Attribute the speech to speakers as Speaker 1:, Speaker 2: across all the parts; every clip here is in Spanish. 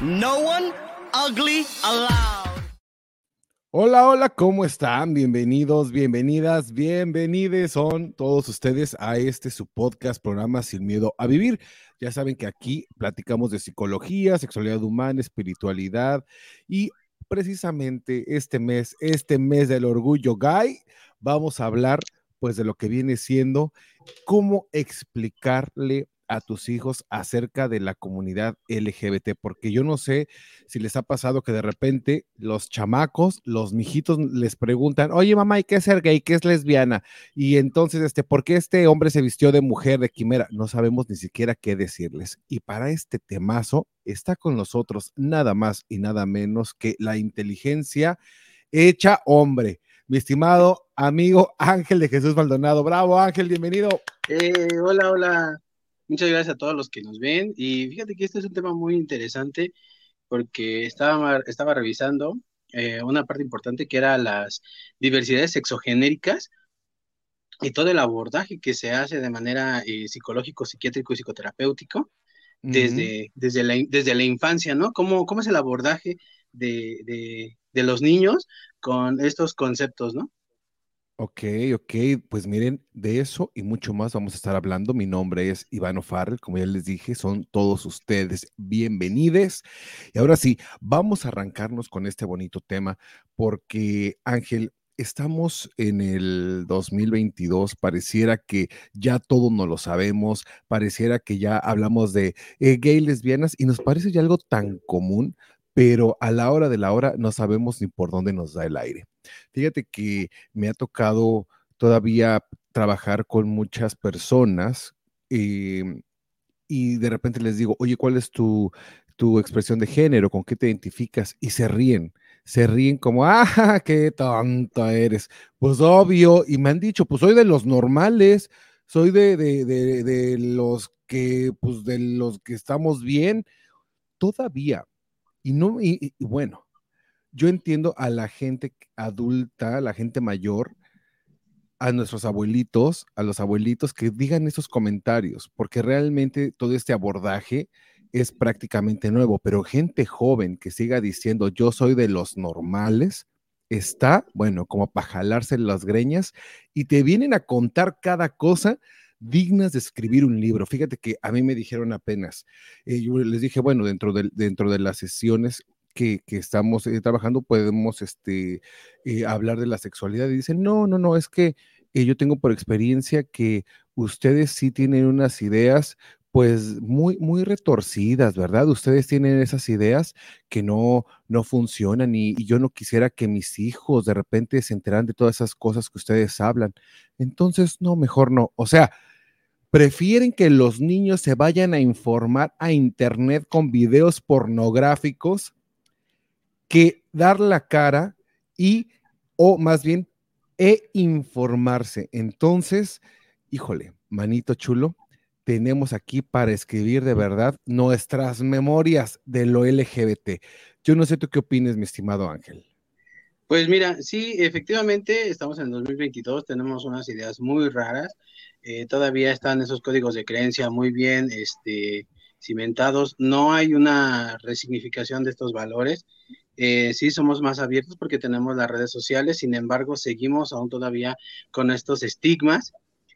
Speaker 1: No one ugly allowed.
Speaker 2: Hola, hola, ¿cómo están? Bienvenidos, bienvenidas, bienvenidos son todos ustedes a este su podcast, programa Sin Miedo a Vivir. Ya saben que aquí platicamos de psicología, sexualidad humana, espiritualidad y precisamente este mes, este mes del orgullo gay, vamos a hablar pues de lo que viene siendo cómo explicarle a tus hijos acerca de la comunidad LGBT, porque yo no sé si les ha pasado que de repente los chamacos, los mijitos les preguntan, oye mamá, ¿y qué es ser gay? ¿Qué es lesbiana? Y entonces, este, ¿por qué este hombre se vistió de mujer, de quimera? No sabemos ni siquiera qué decirles. Y para este temazo está con nosotros nada más y nada menos que la inteligencia hecha hombre. Mi estimado amigo Ángel de Jesús Maldonado. Bravo, Ángel, bienvenido.
Speaker 3: Eh, hola, hola. Muchas gracias a todos los que nos ven. Y fíjate que este es un tema muy interesante porque estaba, estaba revisando eh, una parte importante que era las diversidades sexogenéricas y todo el abordaje que se hace de manera eh, psicológico, psiquiátrico y psicoterapéutico desde, desde, la, desde la infancia, ¿no? ¿Cómo, cómo es el abordaje de, de, de los niños con estos conceptos, ¿no?
Speaker 2: Ok, ok, pues miren, de eso y mucho más vamos a estar hablando. Mi nombre es Ivano Farrell, como ya les dije, son todos ustedes bienvenidos. Y ahora sí, vamos a arrancarnos con este bonito tema porque Ángel, estamos en el 2022, pareciera que ya todo no lo sabemos, pareciera que ya hablamos de eh, gay, lesbianas y nos parece ya algo tan común, pero a la hora de la hora no sabemos ni por dónde nos da el aire. Fíjate que me ha tocado todavía trabajar con muchas personas eh, y de repente les digo, oye, ¿cuál es tu, tu expresión de género? ¿Con qué te identificas? Y se ríen, se ríen como, ah, qué tonta eres. Pues obvio, y me han dicho, pues soy de los normales, soy de, de, de, de los que, pues de los que estamos bien. Todavía y no, y, y, bueno, yo entiendo a la gente adulta, a la gente mayor, a nuestros abuelitos, a los abuelitos que digan esos comentarios, porque realmente todo este abordaje es prácticamente nuevo, pero gente joven que siga diciendo yo soy de los normales, está, bueno, como para jalarse las greñas y te vienen a contar cada cosa dignas de escribir un libro. Fíjate que a mí me dijeron apenas, eh, yo les dije, bueno, dentro de, dentro de las sesiones que, que estamos eh, trabajando podemos este, eh, hablar de la sexualidad y dicen, no, no, no, es que yo tengo por experiencia que ustedes sí tienen unas ideas pues muy, muy retorcidas, ¿verdad? Ustedes tienen esas ideas que no, no funcionan y, y, yo no quisiera que mis hijos de repente se enteran de todas esas cosas que ustedes hablan. Entonces, no, mejor no. O sea, prefieren que los niños se vayan a informar a internet con videos pornográficos que dar la cara y, o más bien, e informarse. Entonces, híjole, manito chulo, tenemos aquí para escribir de verdad nuestras memorias de lo LGBT. Yo no sé tú qué opinas, mi estimado Ángel.
Speaker 3: Pues mira, sí, efectivamente, estamos en 2022, tenemos unas ideas muy raras, eh, todavía están esos códigos de creencia muy bien este, cimentados, no hay una resignificación de estos valores, eh, sí somos más abiertos porque tenemos las redes sociales, sin embargo, seguimos aún todavía con estos estigmas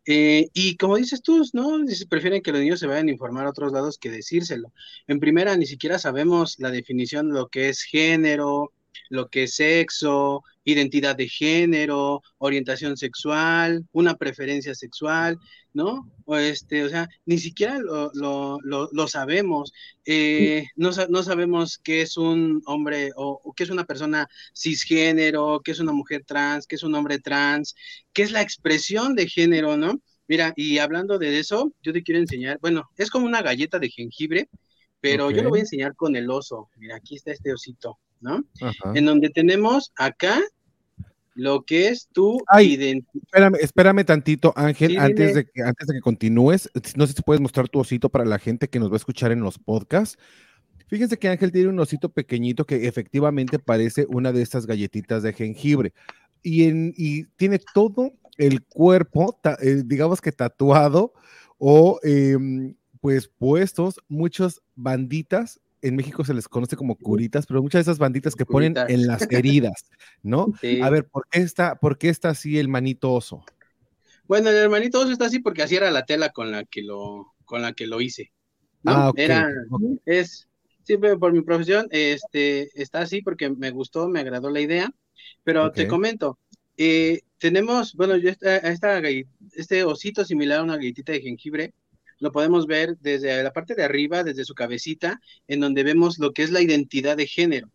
Speaker 3: Eh, y como dices tú, ¿no? Prefieren que los niños se vayan a informar a otros lados que decírselo. En primera, ni siquiera sabemos la definición de lo que es género, lo que es sexo, identidad de género, orientación sexual, una preferencia sexual, ¿no? O, este, o sea, ni siquiera lo, lo, lo, lo sabemos. Eh, no, no sabemos qué es un hombre o, o qué es una persona cisgénero, qué es una mujer trans, qué es un hombre trans, qué es la expresión de género, ¿no? Mira, y hablando de eso, yo te quiero enseñar, bueno, es como una galleta de jengibre, pero yo lo voy a enseñar con el oso. Mira, aquí está este osito, ¿no?
Speaker 2: Ajá.
Speaker 3: En donde tenemos acá lo que es tu identidad.
Speaker 2: Espérame, espérame tantito, Ángel,
Speaker 3: Sí,
Speaker 2: antes
Speaker 3: dime.
Speaker 2: de que antes de que continúes, no sé si puedes mostrar tu osito para la gente que nos va a escuchar en los podcasts. Fíjense que Ángel tiene un osito pequeñito que efectivamente parece una de estas galletitas de jengibre y, en, y tiene todo el cuerpo, ta- eh, digamos que tatuado o em, pues puestos muchas banditas. En México se les conoce como curitas, pero muchas de esas banditas que ponen
Speaker 3: Curitas.
Speaker 2: en las heridas, ¿no?
Speaker 3: Sí.
Speaker 2: A ver, ¿por qué está, por qué está así el manito oso?
Speaker 3: Bueno, el hermanito oso está así porque así era la tela con la que lo, con la que lo hice. ¿no?
Speaker 2: Ah, ok,
Speaker 3: Era, es, siempre por mi profesión, este, está así porque me gustó, me agradó la idea, pero te comento, eh, tenemos, bueno, yo esta, este osito similar a una galletita de jengibre, lo podemos ver desde la parte de arriba, desde su cabecita, en donde vemos lo que es la identidad de género,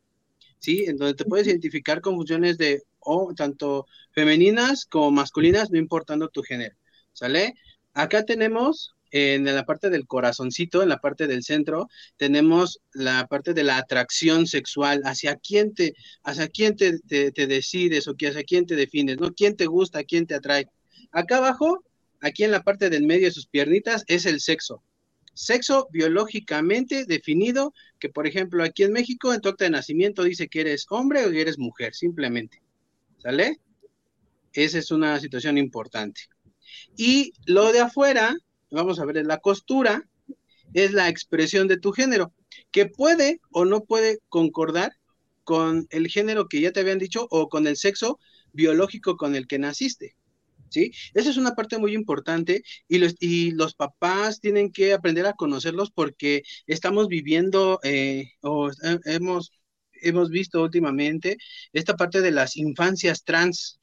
Speaker 3: ¿sí? En donde te puedes identificar con funciones de, o tanto femeninas como masculinas, no importando tu género, ¿sale? Acá tenemos en la parte del corazoncito, en la parte del centro, tenemos la parte de la atracción sexual, hacia quién te, hacia quién te, te, te decides o hacia quién te defines, ¿no? ¿Quién te gusta, quién te atrae? Acá abajo, aquí en la parte del medio de sus piernitas, es el sexo. Sexo biológicamente definido, que por ejemplo aquí en México, en tu acta de nacimiento dice que eres hombre o que eres mujer, simplemente. ¿Sale? Esa es una situación importante. Y lo de afuera, vamos a ver, la costura, es la expresión de tu género, que puede o no puede concordar con el género que ya te habían dicho o con el sexo biológico con el que naciste. ¿Sí? Esa es una parte muy importante y los, y los papás tienen que aprender a conocerlos porque estamos viviendo eh, o eh, hemos, hemos visto últimamente esta parte de las infancias trans,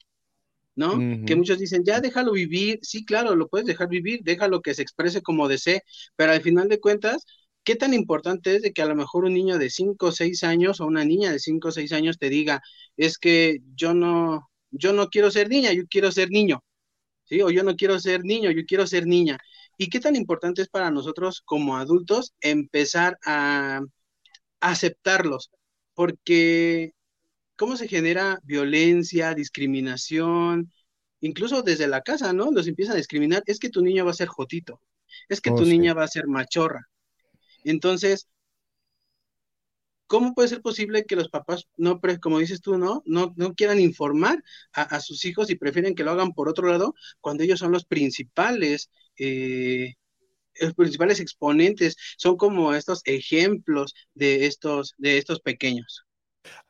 Speaker 3: ¿no? Que muchos dicen, ya déjalo vivir, sí, claro, lo puedes dejar vivir, déjalo que se exprese como desee, pero al final de cuentas, ¿qué tan importante es de que a lo mejor un niño de 5 o 6 años o una niña de 5 o 6 años te diga, es que yo no, yo no quiero ser niña, yo quiero ser niño, ¿sí? O yo no quiero ser niño, yo quiero ser niña. ¿Y qué tan importante es para nosotros como adultos empezar a aceptarlos? Porque cómo se genera violencia, discriminación, incluso desde la casa, ¿no? Los empiezan a discriminar, es que tu niño va a ser jotito, es que
Speaker 2: Oh,
Speaker 3: tu
Speaker 2: sí.
Speaker 3: niña va a ser machorra. Entonces, ¿cómo puede ser posible que los papás no, como dices tú, no, no, no quieran informar a, a sus hijos y prefieren que lo hagan por otro lado cuando ellos son los principales, eh, los principales exponentes, son como estos ejemplos de estos, de estos pequeños.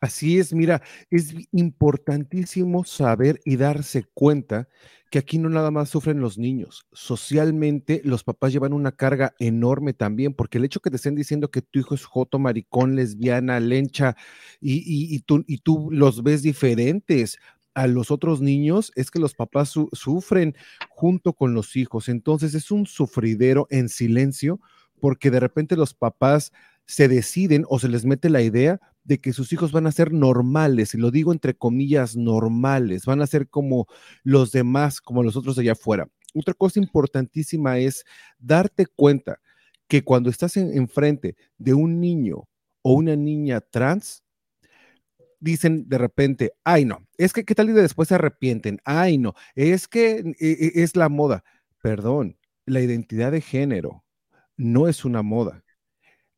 Speaker 2: Así es, mira, es importantísimo saber y darse cuenta que aquí no nada más sufren los niños. Socialmente, los papás llevan una carga enorme también, porque el hecho que te estén diciendo que tu hijo es joto, maricón, lesbiana, lencha, y, tú, y tú los ves diferentes a los otros niños, es que los papás su- sufren junto con los hijos. Entonces es un sufridero en silencio, porque de repente los papás se deciden o se les mete la idea de que sus hijos van a ser normales, y lo digo entre comillas, normales, van a ser como los demás, como los otros allá afuera. Otra cosa importantísima es darte cuenta que cuando estás en- enfrente de un niño o una niña trans, dicen de repente, ay no, es que qué tal y de después se arrepienten, ay no, es que eh, eh, es la moda. Perdón, la identidad de género no es una moda.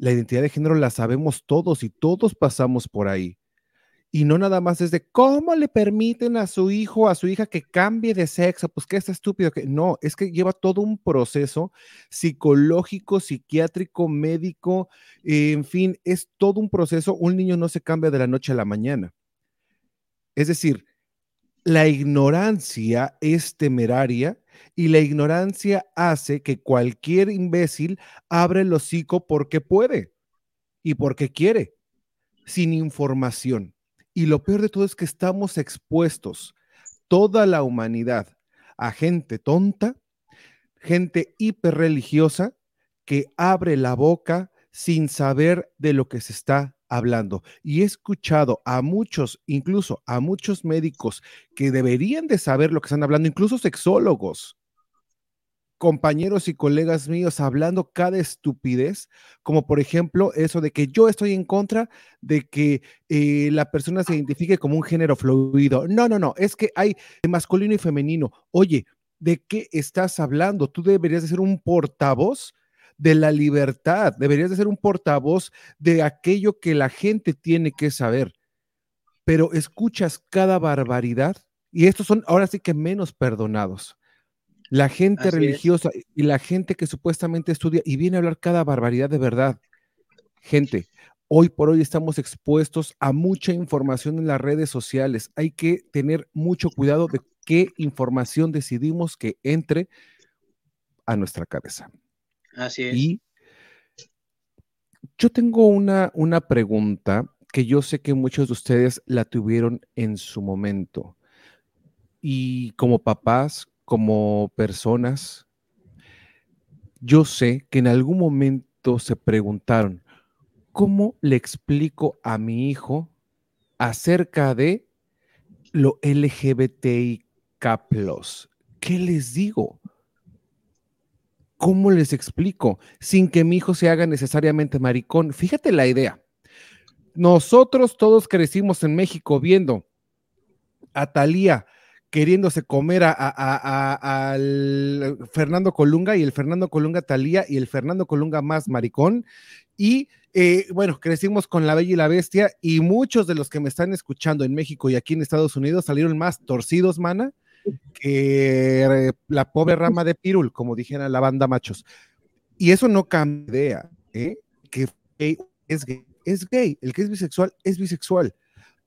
Speaker 2: La identidad de género la sabemos todos y todos pasamos por ahí. Y no nada más es de cómo le permiten a su hijo, a su hija que cambie de sexo, pues que es estúpido que no, es que lleva todo un proceso psicológico, psiquiátrico, médico, en fin, es todo un proceso. Un niño no se cambia de la noche a la mañana. Es decir, la ignorancia es temeraria Y la ignorancia hace que cualquier imbécil abra el hocico porque puede y porque quiere, sin información. Y lo peor de todo es que estamos expuestos, toda la humanidad, a gente tonta, gente hiperreligiosa que abre la boca sin saber de lo que se está hablando. Y he escuchado a muchos, incluso a muchos médicos que deberían de saber lo que están hablando, incluso sexólogos, compañeros y colegas míos hablando cada estupidez, como por ejemplo eso de que yo estoy en contra de que eh, la persona se identifique como un género fluido. No, no, no, es que hay masculino y femenino. Oye, ¿de qué estás hablando? Tú deberías de ser un portavoz de la libertad, deberías de ser un portavoz de aquello que la gente tiene que saber. Pero escuchas cada barbaridad y estos son ahora sí que menos perdonados. La gente
Speaker 3: Así es.
Speaker 2: religiosa y la gente que supuestamente estudia y viene a hablar cada barbaridad de verdad. Gente, hoy por hoy estamos expuestos a mucha información en las redes sociales. Hay que tener mucho cuidado de qué información decidimos que entre a nuestra cabeza.
Speaker 3: Así es.
Speaker 2: Y yo tengo una, una pregunta que yo sé que muchos de ustedes la tuvieron en su momento. Y como papás, como personas, yo sé que en algún momento se preguntaron, ¿cómo le explico a mi hijo acerca de lo LGBTIK+. ¿Qué les digo? ¿Cómo les explico? Sin que mi hijo se haga necesariamente maricón. Fíjate la idea. Nosotros todos crecimos en México viendo a Talía queriéndose comer a, al Fernando Colunga y el Fernando Colunga Talía y el Fernando Colunga más maricón. Y eh, bueno, crecimos con La Bella y la Bestia y muchos de los que me están escuchando en México y aquí en Estados Unidos salieron más torcidos, mana, que la pobre rama de Pirul, como dijera la banda machos. Y eso no cambia de idea, ¿eh? que es gay, es gay, el que es bisexual es bisexual.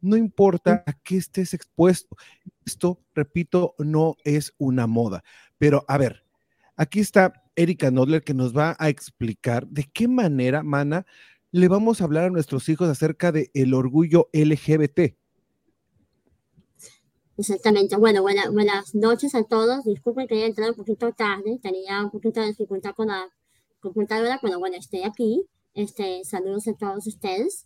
Speaker 2: No importa a qué estés expuesto. Esto, repito, no es una moda. Pero a ver, aquí está Erika Nodler que nos va a explicar de qué manera, Mana, le vamos a hablar a nuestros hijos acerca del el orgullo LGBT.
Speaker 4: Exactamente. Bueno, buena- buenas noches a todos. Disculpen que haya entrado un poquito tarde. Tenía un poquito de dificultad con la computadora, pero bueno, estoy aquí. Este, saludos a todos ustedes.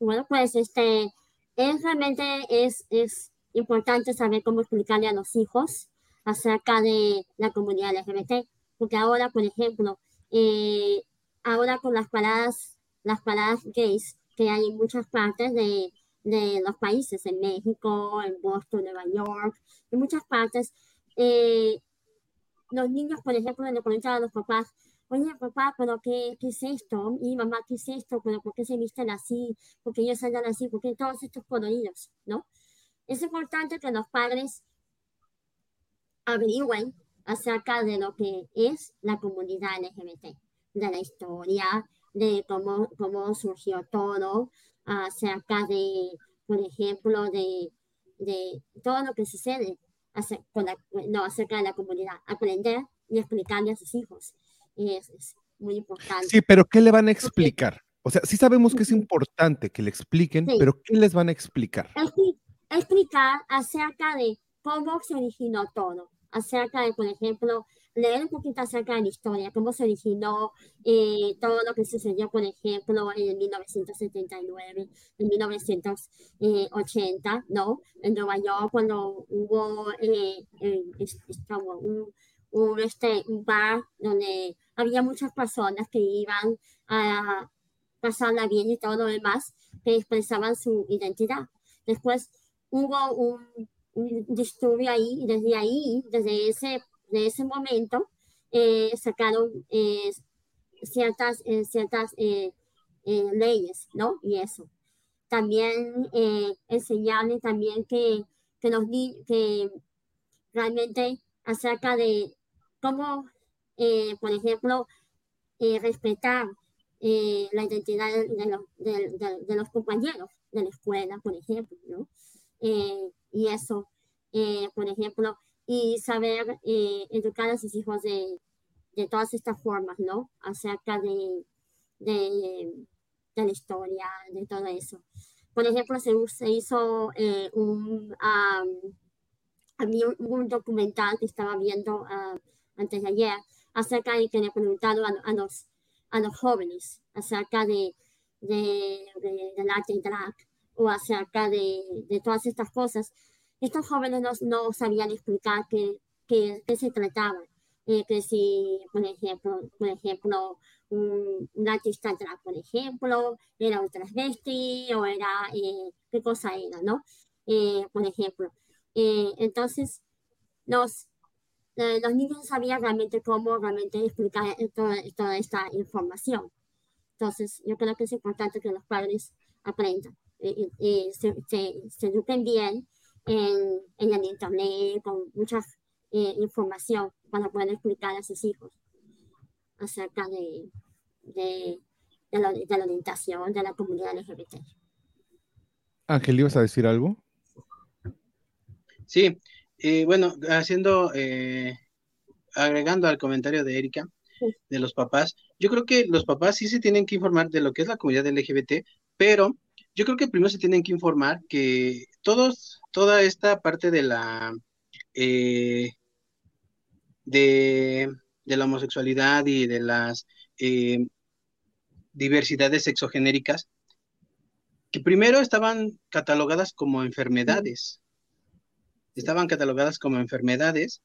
Speaker 4: Bueno, pues este, es realmente es, es importante saber cómo explicarle a los hijos acerca de la comunidad LGBT, porque ahora, por ejemplo, eh, ahora con las paradas, las paradas gays que hay en muchas partes de, de los países, en México, en Boston, Nueva York, en muchas partes, eh, los niños, por ejemplo, le preguntan a los papás, oye, papá, pero qué, qué es esto? Y mamá, ¿qué es esto? ¿Pero por qué se visten así? ¿Por qué ellos andan así? ¿Por qué todos estos coloridos? ¿No? Es importante que los padres averigüen acerca de lo que es la comunidad LGBT, de la historia, de cómo, cómo surgió todo, acerca de, por ejemplo, de, de todo lo que sucede acer- con la- no, acerca de la comunidad, aprender y explicarle a sus hijos. Es, es muy importante.
Speaker 2: Sí, pero ¿qué le van a explicar? O sea, sí sabemos que es importante que le expliquen,
Speaker 4: Sí.
Speaker 2: pero ¿qué les van a explicar?
Speaker 4: expli- explicar acerca de cómo se originó todo, acerca de, por ejemplo, leer un poquito acerca de la historia, cómo se originó eh, todo lo que sucedió, por ejemplo, en 1979, en 1980, ¿no? En Nueva York, cuando hubo eh, eh, un, un, este, un bar donde había muchas personas que iban a pasarla bien y todo lo demás, que expresaban su identidad. Después hubo un, un disturbio ahí y desde ahí, desde ese, de ese momento, eh, sacaron eh, ciertas, eh, ciertas leyes, ¿no? Y eso. También eh, enseñarle también que, que los ni- que realmente acerca de cómo, por ejemplo, respetar la identidad de, los, de- de- de los compañeros de la escuela, por ejemplo, ¿no? Y eso, por ejemplo, y saber eh, educar a sus hijos de, de todas estas formas, ¿no? Acerca de, de, de la historia, de todo eso. Por ejemplo, se, se hizo eh, un, había un, documental que estaba viendo ah, antes de ayer acerca de que le preguntaron a, a los, a los jóvenes acerca de, de, de- del arte drag o acerca de todas estas cosas. Estos jóvenes no, no sabían explicar qué, qué, qué se trataba. Eh, que si, por ejemplo, por ejemplo un, un artista por ejemplo, era un transvesti o era, eh, qué cosa era, ¿no? Eh, por ejemplo. Eh, entonces, los, los niños sabían realmente cómo realmente explicar toda, toda esta información. Entonces, yo creo que es importante que los padres aprendan, se, se, se eduquen bien en, en el internet, con mucha eh, información para poder explicar a sus hijos acerca de, de, de la, de la orientación de la comunidad LGBT.
Speaker 2: Ángel, ¿ibas a decir algo?
Speaker 3: Sí, eh, bueno, haciendo, eh, agregando al comentario de Erika,
Speaker 4: Sí.
Speaker 3: de los papás, yo creo que los papás sí se tienen que informar de lo que es la comunidad LGBT, pero yo creo que primero se tienen que informar que todos, toda esta parte de la, eh, de, de la homosexualidad y de las eh, diversidades sexogenéricas, que primero estaban catalogadas como enfermedades. Estaban catalogadas como enfermedades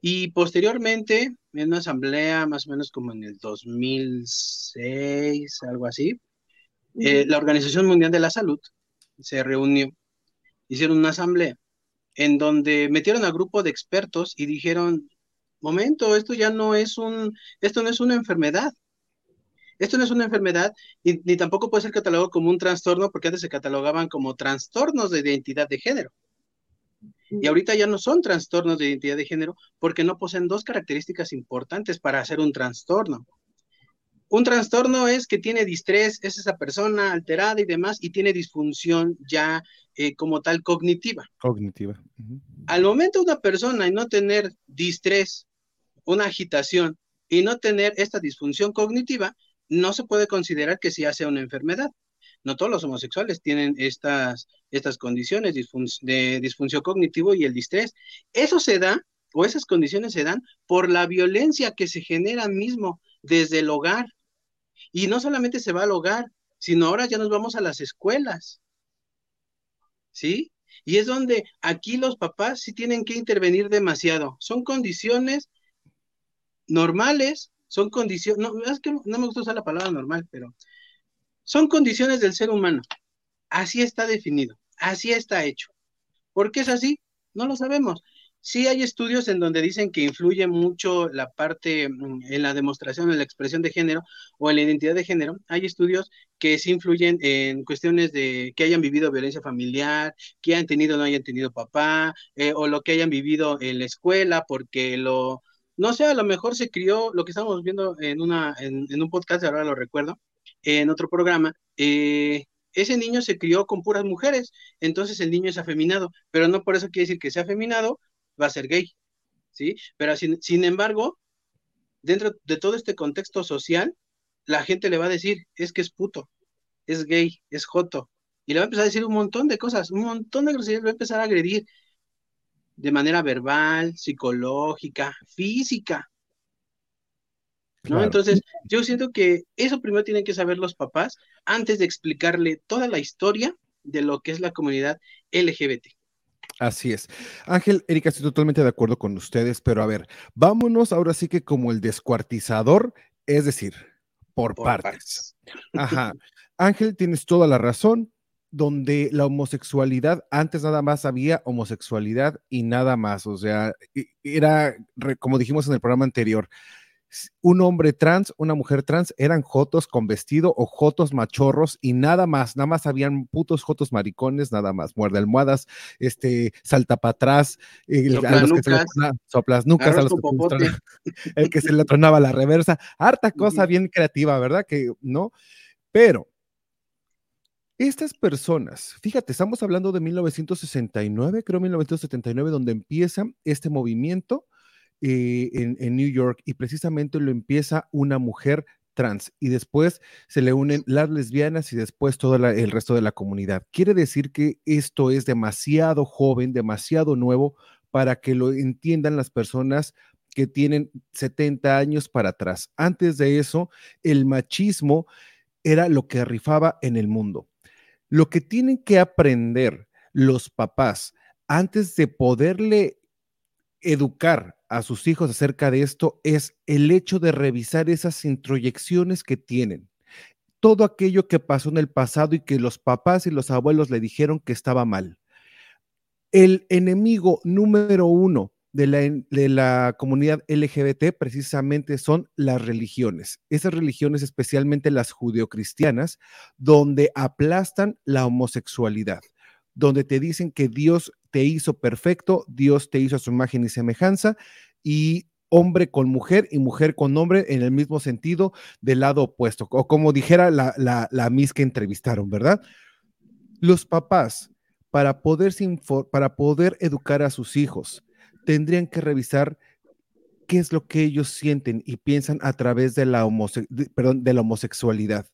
Speaker 3: y posteriormente en una asamblea más o menos como en el 2006, algo así, eh, la Organización Mundial de la Salud se reunió, hicieron una asamblea en donde metieron a grupo de expertos y dijeron, momento, esto ya no es un, esto no es una enfermedad. Esto no es una enfermedad y, ni tampoco puede ser catalogado como un trastorno porque antes se catalogaban como trastornos de identidad de género. Y ahorita ya no son trastornos de identidad de género porque no poseen dos características importantes para hacer un trastorno. Un trastorno es que tiene distrés, es esa persona alterada y demás, y tiene disfunción ya eh, como tal cognitiva.
Speaker 2: Cognitiva.
Speaker 3: Al momento una persona y no tener distrés, una agitación y no tener esta disfunción cognitiva, no se puede considerar que sí sea una enfermedad. No todos los homosexuales tienen estas, estas condiciones disfun- de disfunción cognitivo y el distrés. Eso se da, o esas condiciones se dan por la violencia que se genera mismo desde el hogar. Y no solamente se va al hogar, sino ahora ya nos vamos a las escuelas. ¿Sí? Y es donde aquí los papás sí tienen que intervenir demasiado. Son condiciones normales, son condiciones, no, es que no me gusta usar la palabra normal, pero son condiciones del ser humano. Así está definido, así está hecho. ¿Por qué es así? No lo sabemos. Sí hay estudios en donde dicen que influye mucho la parte mm, en la demostración, en la expresión de género o en la identidad de género. Hay estudios que sí influyen en cuestiones de que hayan vivido violencia familiar, que hayan tenido o no hayan tenido papá, eh, o lo que hayan vivido en la escuela, porque lo, no sé, a lo mejor se crió, lo que estamos viendo en, una, en, en un podcast, ahora lo recuerdo, en otro programa, eh, ese niño se crió con puras mujeres, entonces el niño es afeminado, pero no por eso quiere decir que sea afeminado, va a ser gay, ¿sí? Pero sin, sin embargo, dentro de todo este contexto social, la gente le va a decir, es que es puto, es gay, es joto, y le va a empezar a decir un montón de cosas, un montón de groserías, le va a empezar a agredir de manera verbal, psicológica, física, ¿no?
Speaker 2: Claro.
Speaker 3: Entonces, yo siento que eso primero tienen que saber los papás antes de explicarle toda la historia de lo que es la comunidad LGBT.
Speaker 2: Así es. Ángel, Erika, estoy totalmente de acuerdo con ustedes, pero a ver, vámonos ahora sí que como el descuartizador, es decir, por,
Speaker 3: Por
Speaker 2: partes. Ajá. Ángel, tienes toda la razón, donde la homosexualidad, antes nada más había homosexualidad y nada más, o sea, e- era, como dijimos en el programa anterior, un hombre trans, una mujer trans, eran jotos con vestido o jotos machorros y nada más, nada más habían putos jotos maricones, nada más, muerde almohadas, este, salta para atrás, el, a los que se le a los que se trona- el que se le tronaba la reversa, harta cosa bien creativa, ¿verdad? Que no, pero Estas personas, fíjate, estamos hablando de 1969, creo 1979, donde empieza este movimiento en, New York y precisamente lo empieza una mujer trans y después se le unen las lesbianas y después todo el resto de la comunidad. Quiere decir que esto es demasiado joven, demasiado nuevo para que lo entiendan las personas que tienen 70 años para atrás. Antes de eso, el machismo era lo que rifaba en el mundo. Lo que tienen que aprender los papás antes de poderle educar a sus hijos acerca de esto es el hecho de revisar esas introyecciones que tienen. Todo aquello que pasó en el pasado y que los papás y los abuelos le dijeron que estaba mal. El enemigo número uno de la, de la comunidad LGBT precisamente son las religiones. Esas religiones, especialmente las judeocristianas, donde aplastan la homosexualidad, donde te dicen que Dios te hizo perfecto, Dios te hizo a su imagen y semejanza, y hombre con mujer y mujer con hombre en el mismo sentido del lado opuesto, o como dijera la, la, la Miss que entrevistaron, ¿verdad? Los papás, para poder, para poder educar a sus hijos, tendrían que revisar qué es lo que ellos sienten y piensan a través de la, perdón, de la homosexualidad.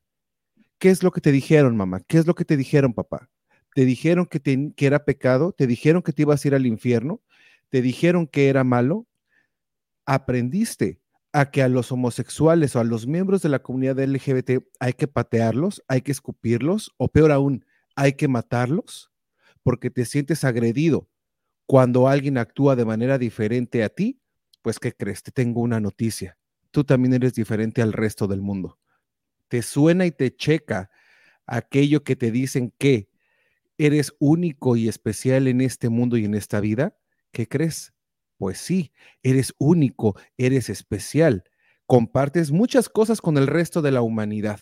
Speaker 2: ¿Qué es lo que te dijeron, mamá? ¿Qué es lo que te dijeron, papá? ¿Te dijeron que, era pecado? ¿Te dijeron que te ibas a ir al infierno? ¿Te dijeron que era malo? ¿Aprendiste a que a los homosexuales o a los miembros de la comunidad LGBT hay que patearlos, hay que escupirlos o peor aún, hay que matarlos? Porque te sientes agredido, cuando alguien actúa de manera diferente a ti, pues ¿qué crees? Te tengo una noticia. Tú también eres diferente al resto del mundo. Te suena y te checa aquello que te dicen que eres único y especial en este mundo y en esta vida. ¿Qué crees? Pues sí, eres único, eres especial. Compartes muchas cosas con el resto de la humanidad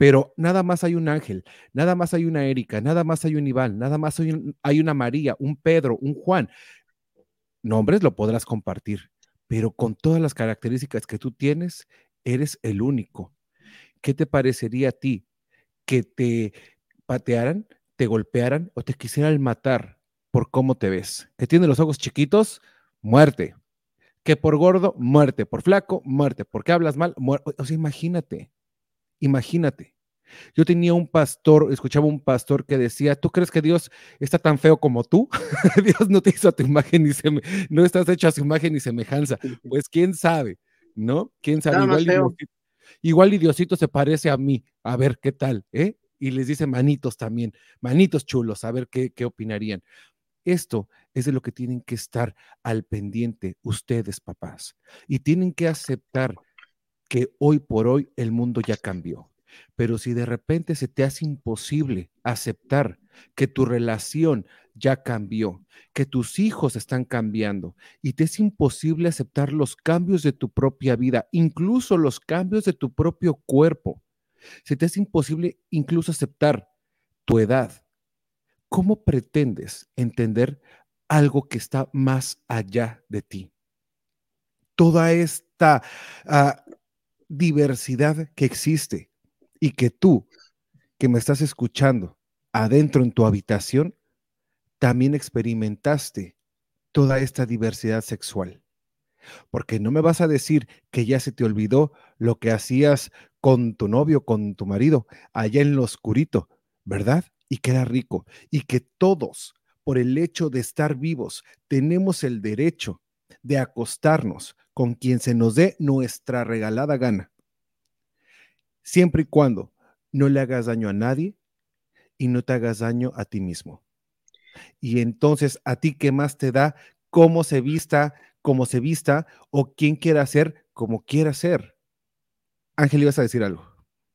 Speaker 2: pero nada más hay un ángel, nada más hay una Erika, nada más hay un Iván, nada más hay, hay, una María, un Pedro, un Juan. Nombres lo podrás compartir, pero con todas las características que tú tienes, eres el único. ¿Qué te parecería a ti que te patearan, te golpearan o te quisieran matar por cómo te ves? Que tiene los ojos chiquitos, muerte. Que por gordo, muerte. Por flaco, muerte. Porque hablas mal, muerte. O sea, imagínate. Imagínate, yo tenía un pastor, escuchaba un pastor que decía, ¿tú crees que Dios está tan feo como tú? Dios no te hizo a tu imagen y seme no estás hecho a su imagen y semejanza. Pues quién sabe, ¿no? ¿Quién sabe? Igual, Diosito, igual y Diosito se parece a mí, a ver qué tal, ¿eh? Y les dice manitos también, manitos chulos, a ver qué, qué opinarían. Esto es de lo que tienen que estar al pendiente ustedes, papás, y tienen que aceptar que hoy por hoy el mundo ya cambió. Pero si de repente se te hace imposible aceptar que tu relación ya cambió, que tus hijos están cambiando y te es imposible aceptar los cambios de tu propia vida, incluso los cambios de tu propio cuerpo, se te es imposible incluso aceptar tu edad, ¿cómo pretendes entender algo que está más allá de ti? Toda esta uh, diversidad que existe y que tú, que me estás escuchando adentro en tu habitación, también experimentaste toda esta diversidad sexual. Porque no me vas a decir que ya se te olvidó lo que hacías con tu novio, con tu marido, allá en lo oscurito, ¿verdad? Y que era rico. Y que todos, por el hecho de estar vivos, tenemos el derecho de acostarnos con quien se nos dé nuestra regalada gana. Siempre y cuando no le hagas daño a nadie y no te hagas daño a ti mismo. Y entonces, ¿a ti qué más te da cómo se vista, cómo se vista o quién quiera ser como quiera ser? Ángel, ibas a decir algo.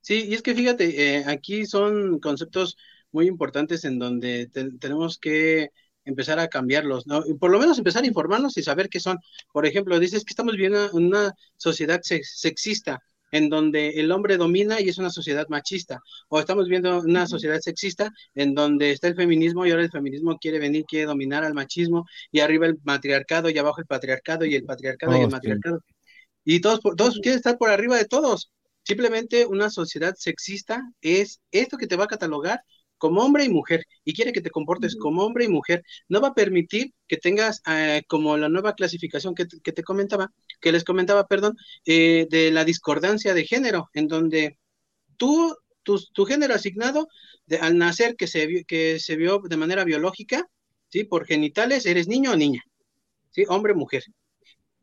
Speaker 3: Sí, y es que fíjate, eh, aquí son conceptos muy importantes en donde te tenemos que empezar a cambiarlos, ¿no? Y por lo menos empezar a informarnos y saber qué son. Por ejemplo, dices que estamos viendo una sociedad sex sexista, en donde el hombre domina y es una sociedad machista. O estamos viendo una sociedad sexista en donde está el feminismo y ahora el feminismo quiere venir, quiere dominar al machismo y arriba el matriarcado y abajo el patriarcado y el patriarcado oh, y el matriarcado. Sí. Y todos, todos quieren estar por arriba de todos. Simplemente una sociedad sexista es esto que te va a catalogar como hombre y mujer y quiere que te comportes como hombre y mujer. No va a permitir que tengas eh, como la nueva clasificación que, te- que te comentaba, que les comentaba, perdón, eh, de la discordancia de género, en donde tú, tu, tu género asignado de- al nacer que se, vio- que se vio de manera biológica, ¿sí? Por genitales, eres niño o niña, ¿sí? Hombre o mujer.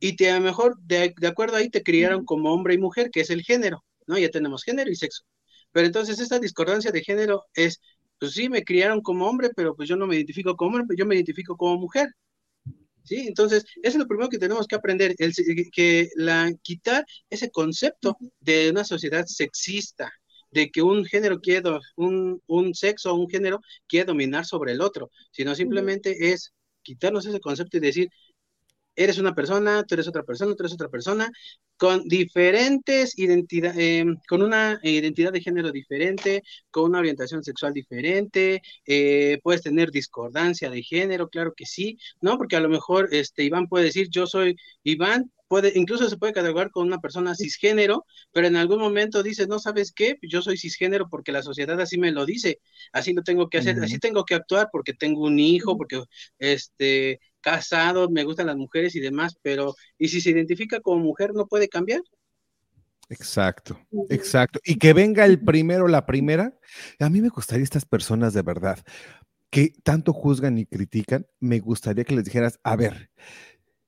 Speaker 3: Y te, a lo mejor, de, de acuerdo ahí, te criaron como hombre y mujer, que es el género, ¿no? Ya tenemos género y sexo. Pero entonces esta discordancia de género es, pues sí, me criaron como hombre, pero pues yo no me identifico como hombre, yo me identifico como mujer. ¿Sí? Entonces, eso es lo primero que tenemos que aprender, el, que la, quitar ese concepto de una sociedad sexista, de que un género quiere, un, un sexo o un género quiere dominar sobre el otro, sino simplemente es quitarnos ese concepto y decir, eres una persona, tú eres otra persona, tú eres otra persona, con diferentes identidades, con una identidad de género diferente, con una orientación sexual diferente, eh, puedes tener discordancia de género, claro que sí, ¿no? Porque a lo mejor este, Iván puede decir, yo soy Iván, puede, incluso se puede catalogar con una persona cisgénero, pero en algún momento dice, no, ¿sabes qué? Yo soy cisgénero porque la sociedad así me lo dice, así lo tengo que hacer, así tengo que actuar porque tengo un hijo, porque este casado, me gustan las mujeres y demás, pero ¿y si se identifica como mujer no puede cambiar?
Speaker 2: Exacto, exacto. Y que venga el primero, la primera. A mí me gustaría estas personas de verdad que tanto juzgan y critican, me gustaría que les dijeras, a ver,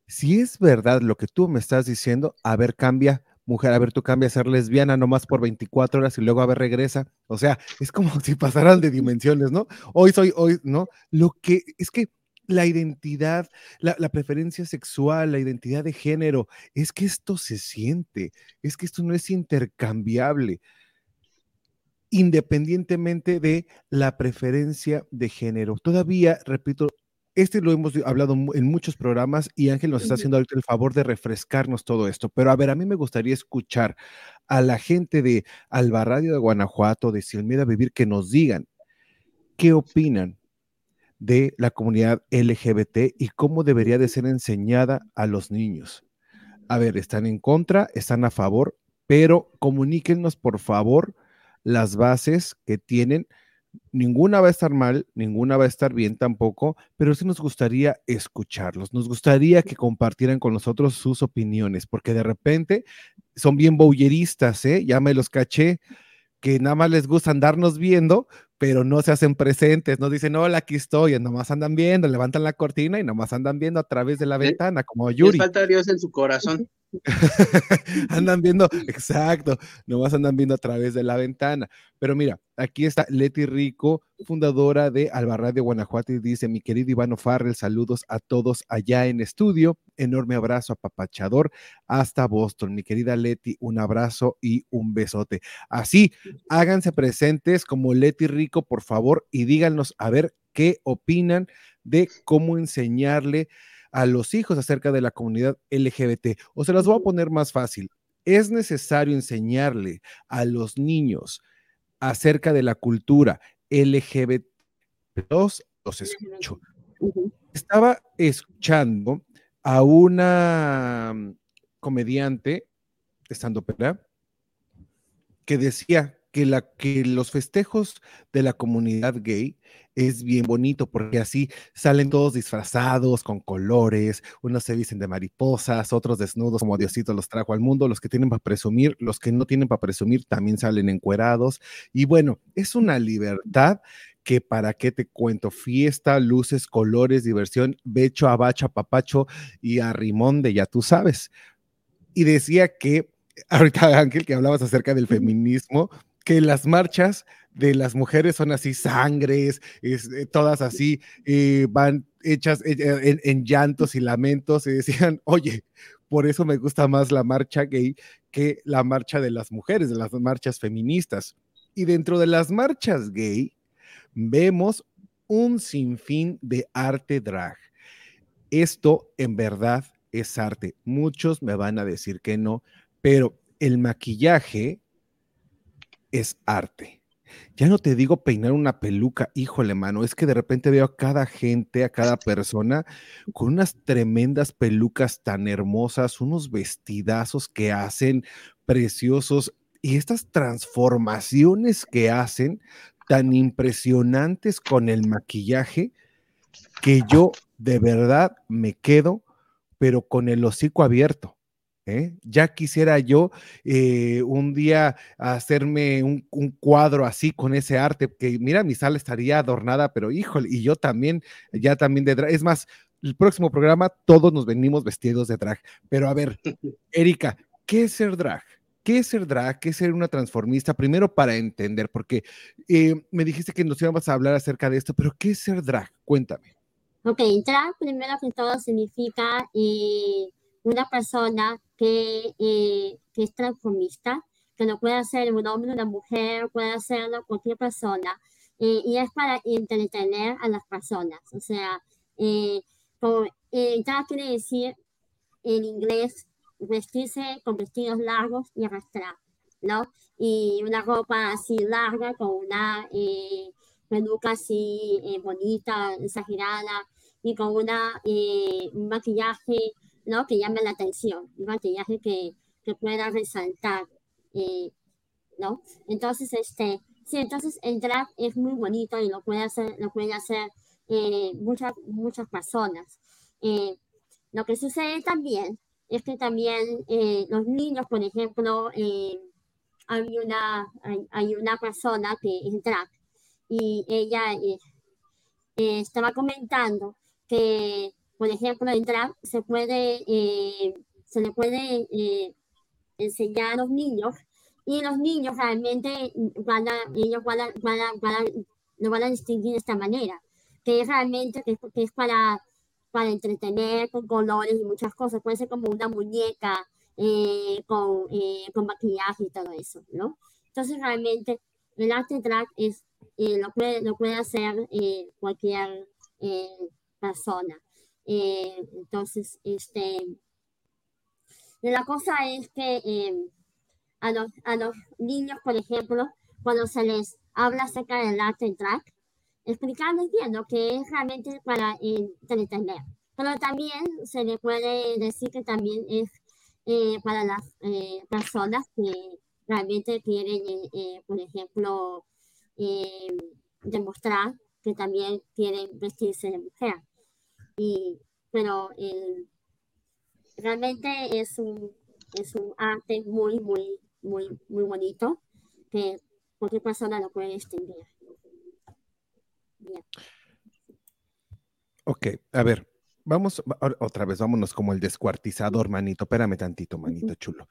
Speaker 2: si es verdad lo que tú me estás diciendo, a ver, cambia, mujer, a ver, tú cambia a ser lesbiana nomás por 24 horas y luego a ver, regresa. O sea, es como si pasaran de dimensiones, ¿no? Hoy soy, hoy, ¿no? Lo que es que la identidad, la, la preferencia sexual, la identidad de género, es que esto se siente, es que esto no es intercambiable independientemente de la preferencia de género. Todavía, repito, este lo hemos hablado en muchos programas y Ángel nos está haciendo ahorita el favor de refrescarnos todo esto. Pero a ver, a mí me gustaría escuchar a la gente de Alba Radio de Guanajuato, de Sin Miedo a Vivir, que nos digan qué opinan de la comunidad LGBT y cómo debería de ser enseñada a los niños. A ver, ¿están en contra? ¿Están a favor? Pero comuníquenos, por favor, las bases que tienen. Ninguna va a estar mal, ninguna va a estar bien tampoco, pero sí nos gustaría escucharlos. Nos gustaría que compartieran con nosotros sus opiniones, porque de repente son bien bowleristas, ¿eh? Ya me los caché, que nada más les gusta andarnos viendo, pero no se hacen presentes, no dicen, hola, aquí estoy, y nomás andan viendo, levantan la cortina y nomás andan viendo a través de la ventana, como
Speaker 3: Les
Speaker 2: Yuri.
Speaker 3: falta Dios en su corazón.
Speaker 2: andan viendo, exacto, nomás andan viendo a través de la ventana. Pero mira, aquí está Leti Rico, fundadora de Albarrá de Guanajuato, y dice: Mi querido Ivano Farrell, saludos a todos allá en estudio. Enorme abrazo apapachador hasta Boston. Mi querida Leti, un abrazo y un besote. Así, háganse presentes como Leti Rico, por favor, y díganos a ver qué opinan de cómo enseñarle a los hijos acerca de la comunidad LGBT. O se las voy a poner más fácil. Es necesario enseñarle a los niños acerca de la cultura LGBT. Los, los escucho. Estaba escuchando a una mm, comediante, estando pera, que decía que, la, que los festejos de la comunidad gay es bien bonito porque así salen todos disfrazados con colores, unos se visten de mariposas, otros desnudos como Diosito los trajo al mundo, los que tienen para presumir, los que no tienen para presumir también salen encuerados. Y bueno, es una libertad que para qué te cuento, fiesta, luces, colores, diversión, becho, abacho, papacho y a rimón de ya tú sabes. Y decía que, ahorita Ángel, que hablabas acerca del feminismo, que las marchas de las mujeres son así sangres, es, eh, todas así, eh, van hechas eh, en, en llantos y lamentos, y decían, oye, por eso me gusta más la marcha gay que la marcha de las mujeres, de las marchas feministas. Y dentro de las marchas gay, vemos un sinfín de arte drag. Esto en verdad es arte. Muchos me van a decir que no, pero el maquillaje es arte. Ya no te digo peinar una peluca, híjole, mano, es que de repente veo a cada gente, a cada persona con unas tremendas pelucas tan hermosas, unos vestidazos que hacen preciosos y estas transformaciones que hacen tan impresionantes con el maquillaje que yo de verdad me quedo, pero con el hocico abierto. ¿Eh? Ya quisiera yo eh, un día hacerme un, un, cuadro así con ese arte, que mira, mi sala estaría adornada, pero híjole, y yo también, ya también de drag. Es más, el próximo programa todos nos venimos vestidos de drag. Pero a ver, Erika, ¿qué es ser drag? ¿Qué es ser drag? ¿Qué es ser una transformista? Primero para entender, porque eh, me dijiste que nos íbamos a hablar acerca de esto, pero ¿qué es ser drag? Cuéntame.
Speaker 4: Ok, drag primero que todo significa eh, una persona que, eh, que es transformista, que no puede ser un hombre, una mujer, puede hacerlo cualquier persona, eh, y es para entretener a las personas. O sea, eh, como, drag quiere decir en inglés vestirse con vestidos largos y arrastrar, ¿no? Y una ropa así larga con una eh, peluca así eh, bonita, exagerada y con una, eh, un maquillaje, ¿no? Que llame la atención, un maquillaje que, que pueda resaltar, eh, ¿no? Entonces, este, sí, entonces el drag es muy bonito y lo puede hacer, lo puede hacer eh, muchas, muchas personas. Eh, lo que sucede también es que también eh, los niños, por ejemplo, hay, una, hay, una persona que es drag y ella estaba comentando que, por ejemplo, en drag se puede, se le puede enseñar a los niños y los niños realmente van a, ellos van a, lo van a distinguir de esta manera, que es realmente que, es para para entretener con colores y muchas cosas. Puede ser como una muñeca eh, con, eh, con, maquillaje y todo eso, ¿no? Entonces realmente el arte drag es, eh, lo, puede, lo puede hacer eh, cualquier persona. Entonces, este, la cosa es que a, los, a los niños, por ejemplo, cuando se les habla acerca del arte drag, explicarles bien lo que es realmente para entretener. Pero también se le puede decir que también es eh, para las eh, personas que realmente quieren, eh, eh por ejemplo, demostrar que también quieren vestirse de mujer. Y, pero realmente es un, es un arte muy, muy, muy, muy bonito que cualquier persona lo puede distinguir.
Speaker 2: Ok, a ver, vamos otra vez, vámonos como el descuartizador, manito. Espérame tantito, manito chulo.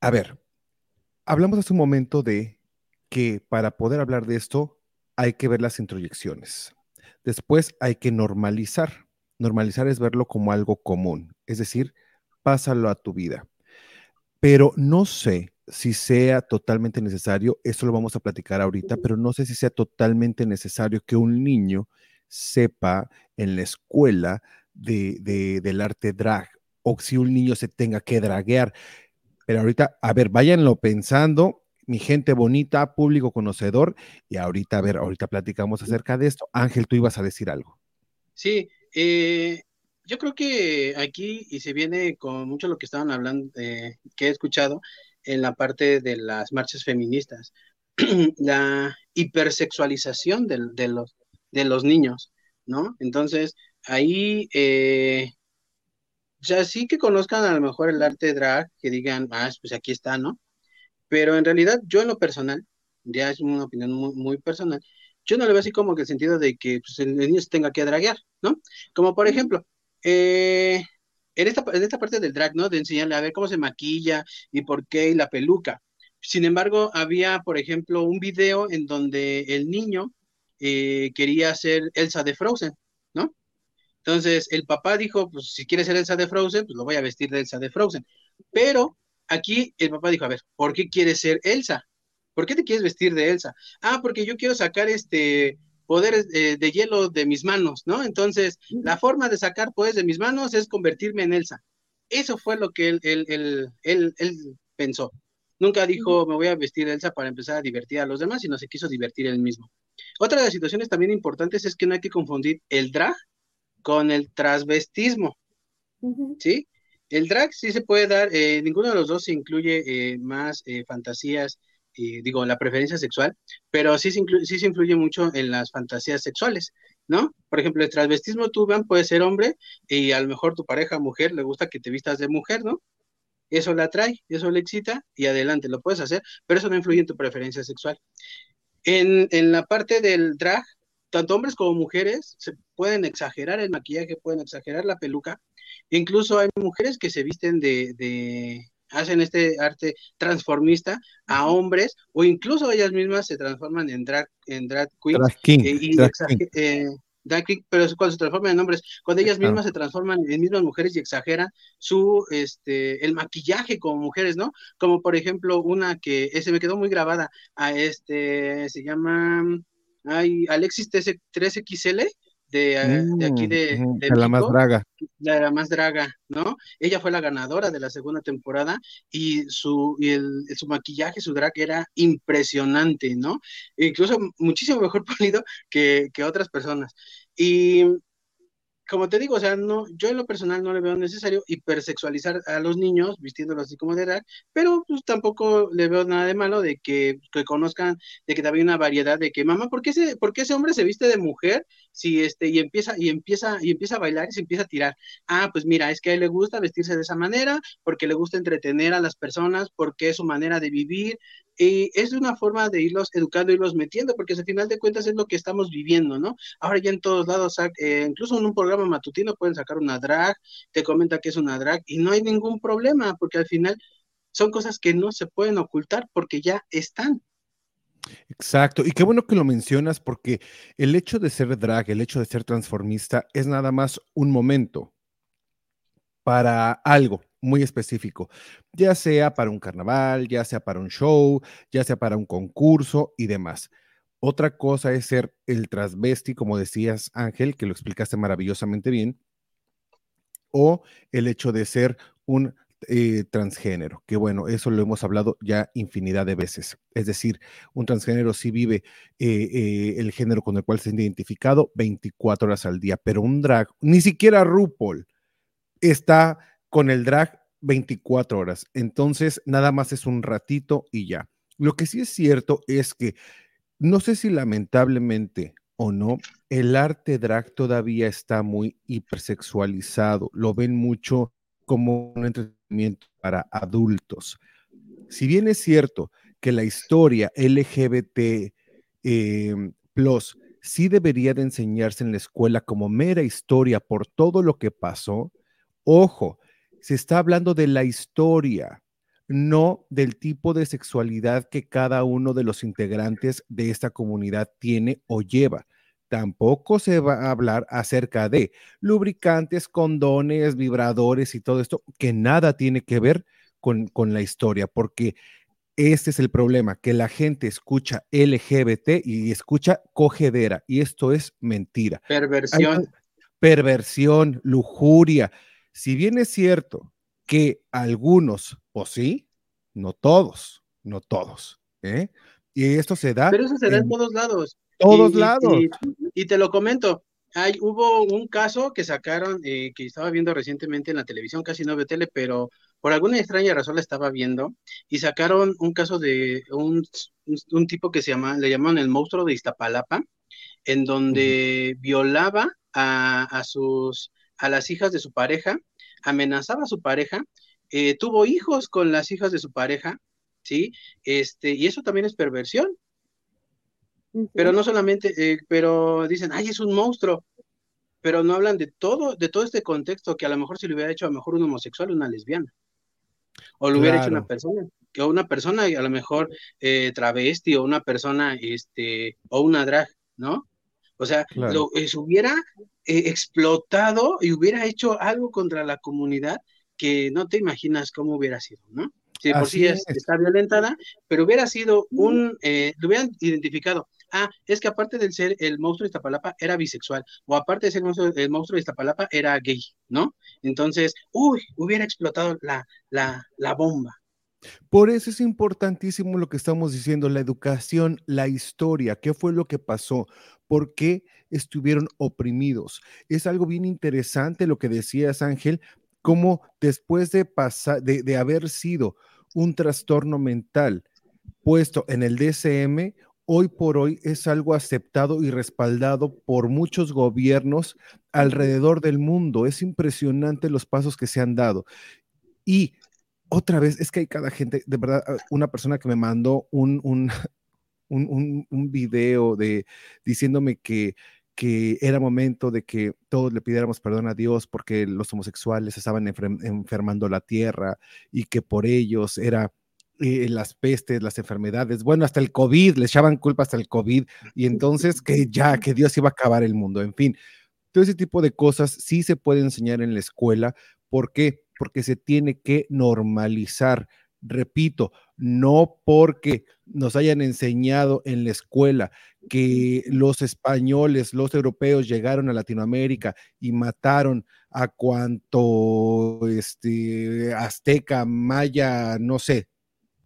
Speaker 2: A ver, hablamos hace un momento de que para poder hablar de esto hay que ver las introyecciones. Después hay que normalizar. Normalizar es verlo como algo común, es decir, pásalo a tu vida. Pero no sé si sea totalmente necesario, eso lo vamos a platicar ahorita, pero no sé si sea totalmente necesario que un niño sepa en la escuela de, de, del arte drag o si un niño se tenga que draguear. Pero ahorita, a ver, váyanlo pensando, mi gente bonita, público conocedor, y ahorita, a ver, ahorita platicamos acerca de esto. Ángel, tú ibas a decir algo.
Speaker 3: Sí, eh, yo creo que aquí, y se viene con mucho lo que estaban hablando, eh, que he escuchado, en la parte de las marchas feministas, la hipersexualización de, de, los, de los niños, ¿no? Entonces, ahí, eh, ya sí que conozcan a lo mejor el arte drag, que digan, ah, pues aquí está, ¿no? Pero en realidad, yo en lo personal, ya es una opinión muy, muy personal, yo no le veo así como que el sentido de que pues, el niño se tenga que draguear, ¿no? Como por ejemplo, eh, en esta, en esta parte del drag, ¿no? De enseñarle a ver cómo se maquilla y por qué y la peluca. Sin embargo, había, por ejemplo, un video en donde el niño eh, quería ser Elsa de Frozen, ¿no? Entonces, el papá dijo, pues si quiere ser Elsa de Frozen, pues lo voy a vestir de Elsa de Frozen. Pero aquí el papá dijo, a ver, ¿por qué quieres ser Elsa? ¿Por qué te quieres vestir de Elsa? Ah, porque yo quiero sacar este poderes de, de, hielo de mis manos, ¿no? Entonces, la forma de sacar poderes de mis manos es convertirme en Elsa. Eso fue lo que él, él, él, él, él pensó. Nunca dijo, me voy a vestir Elsa para empezar a divertir a los demás, sino se quiso divertir él mismo. Otra de las situaciones también importantes es que no hay que confundir el drag con el transvestismo. ¿sí? El drag sí se puede dar, eh, ninguno de los dos se incluye eh, más eh, fantasías y digo, la preferencia sexual, pero sí se, sí se influye mucho en las fantasías sexuales, ¿no? Por ejemplo, el transvestismo tú, Van, puede ser hombre y a lo mejor tu pareja mujer le gusta que te vistas de mujer, ¿no? Eso la atrae, eso le excita y adelante, lo puedes hacer, pero eso no influye en tu preferencia sexual. En, en la parte del drag, tanto hombres como mujeres se pueden exagerar el maquillaje, pueden exagerar la peluca. Incluso hay mujeres que se visten de, de hacen este arte transformista a hombres o incluso ellas mismas se transforman en drag, en drag queens
Speaker 2: Drag King,
Speaker 3: eh, y
Speaker 2: Drag King.
Speaker 3: eh, drag king, pero es cuando se transforman en hombres, cuando ellas
Speaker 2: Claro.
Speaker 3: mismas se transforman en mismas mujeres y exageran su, este, el maquillaje como mujeres, ¿no? Como por ejemplo una que eh, se me quedó muy grabada, a este, se llama, ay, Alexis 13 13XL, de, de aquí
Speaker 2: Mm,
Speaker 3: de, de
Speaker 2: de la más draga.
Speaker 3: la era más draga, ¿no? Ella fue la ganadora de la segunda temporada y su, y el, su maquillaje, su drag era impresionante, ¿no? Incluso muchísimo mejor pulido que, que otras personas. Y como te digo, o sea, no, yo en lo personal no le veo necesario hipersexualizar a los niños vistiéndolos así como de drag, pero pues tampoco le veo nada de malo de que, que conozcan, de que también una variedad de que, mamá, ¿por qué ese, por qué ese hombre se viste de mujer si este, y empieza, y empieza, y empieza a bailar y se empieza a tirar? Ah, pues mira, es que a él le gusta vestirse de esa manera, porque le gusta entretener a las personas, porque es su manera de vivir, y es una forma de irlos educando, irlos metiendo, porque al final de cuentas es lo que estamos viviendo, ¿no? Ahora ya en todos lados, eh, incluso en un programa matutino pueden sacar una drag, te comenta que es una drag y no hay ningún problema, porque al final son cosas que no se pueden ocultar porque ya están.
Speaker 2: Exacto, y qué bueno que lo mencionas porque el hecho de ser drag, el hecho de ser transformista es nada más un momento para algo muy específico, ya sea para un carnaval, ya sea para un show, ya sea para un concurso y demás. Otra cosa es ser el transvesti, como decías Ángel, que lo explicaste maravillosamente bien, o el hecho de ser un eh, transgénero, que bueno, eso lo hemos hablado ya infinidad de veces. Es decir, un transgénero sí vive eh, eh, el género con el cual se ha identificado 24 horas al día, pero un drag, ni siquiera RuPaul está con el drag 24 horas. Entonces, nada más es un ratito y ya. Lo que sí es cierto es que, no sé si lamentablemente o no, el arte drag todavía está muy hipersexualizado. Lo ven mucho como un entretenimiento para adultos. Si bien es cierto que la historia LGBT eh, plus sí debería de enseñarse en la escuela como mera historia por todo lo que pasó, ojo, se está hablando de la historia, no del tipo de sexualidad que cada uno de los integrantes de esta comunidad tiene o lleva. Tampoco se va a hablar acerca de lubricantes, condones, vibradores y todo esto, que nada tiene que ver con, con la historia, porque este es el problema, que la gente escucha LGBT y escucha cogedera, y esto es mentira. Hay
Speaker 3: Perversión.
Speaker 2: perversión, lujuria. Si bien es cierto que algunos, o sí, no todos, no todos, ¿eh? Y esto se da
Speaker 3: Pero eso se da en
Speaker 2: en
Speaker 3: todos lados.
Speaker 2: todos
Speaker 3: Y-
Speaker 2: lados.
Speaker 3: Y, y te lo comento, hay, hubo un caso que sacaron, eh, que estaba viendo recientemente en la televisión, casi no veo tele, pero por alguna extraña razón la estaba viendo, y sacaron un caso de un, un, un tipo que se llama, le llaman el monstruo de Iztapalapa, en donde violaba a, a sus, a las hijas de su pareja, amenazaba a su pareja, eh, tuvo hijos con las hijas de su pareja, ¿sí? Este, y eso también es perversión. Pero no solamente, eh, pero dicen, ay, es un monstruo, pero no hablan de todo, de todo este contexto que a lo mejor si lo hubiera hecho a lo mejor un homosexual, una lesbiana, o lo hubiera hecho una persona, que una persona a lo mejor eh, travesti o una persona, este, o una drag, ¿no? O sea,
Speaker 2: Claro.
Speaker 3: lo, eh, se hubiera eh, explotado y hubiera hecho algo contra la comunidad que no te imaginas cómo hubiera sido, ¿no? Si por sí
Speaker 2: es.
Speaker 3: está violentada, pero hubiera sido un, eh, lo hubieran identificado, ah, es que aparte de ser el monstruo de Iztapalapa era bisexual, o aparte de ser el monstruo, el monstruo de Iztapalapa era gay, ¿no? Entonces, uy, hubiera explotado la, la, la bomba.
Speaker 2: Por eso es importantísimo lo que estamos diciendo, la educación, la historia, qué fue lo que pasó, por qué estuvieron oprimidos. Es algo bien interesante lo que decías, Ángel, cómo después de pasar, de, de haber sido un trastorno mental, puesto en el DSM, hoy por hoy es algo aceptado y respaldado por muchos gobiernos alrededor del mundo. Es impresionante los pasos que se han dado. Y otra vez, es que hay cada gente, de verdad, ah, una persona que me mandó un, un, un, un, video de diciéndome que que era momento de que todos le pidiéramos perdón a Dios porque los homosexuales estaban enfer- enfermando la tierra y que por ellos era eh, las pestes, las enfermedades, bueno, hasta el COVID, le echaban culpa hasta el COVID y entonces que ya, que Dios iba a acabar el mundo, en fin, todo ese tipo de cosas sí se puede enseñar en la escuela. ¿Por qué? Porque se tiene que normalizar. Repito, no porque nos hayan enseñado en la escuela que los españoles, los europeos llegaron a Latinoamérica y mataron a cuanto este, azteca, maya, no sé.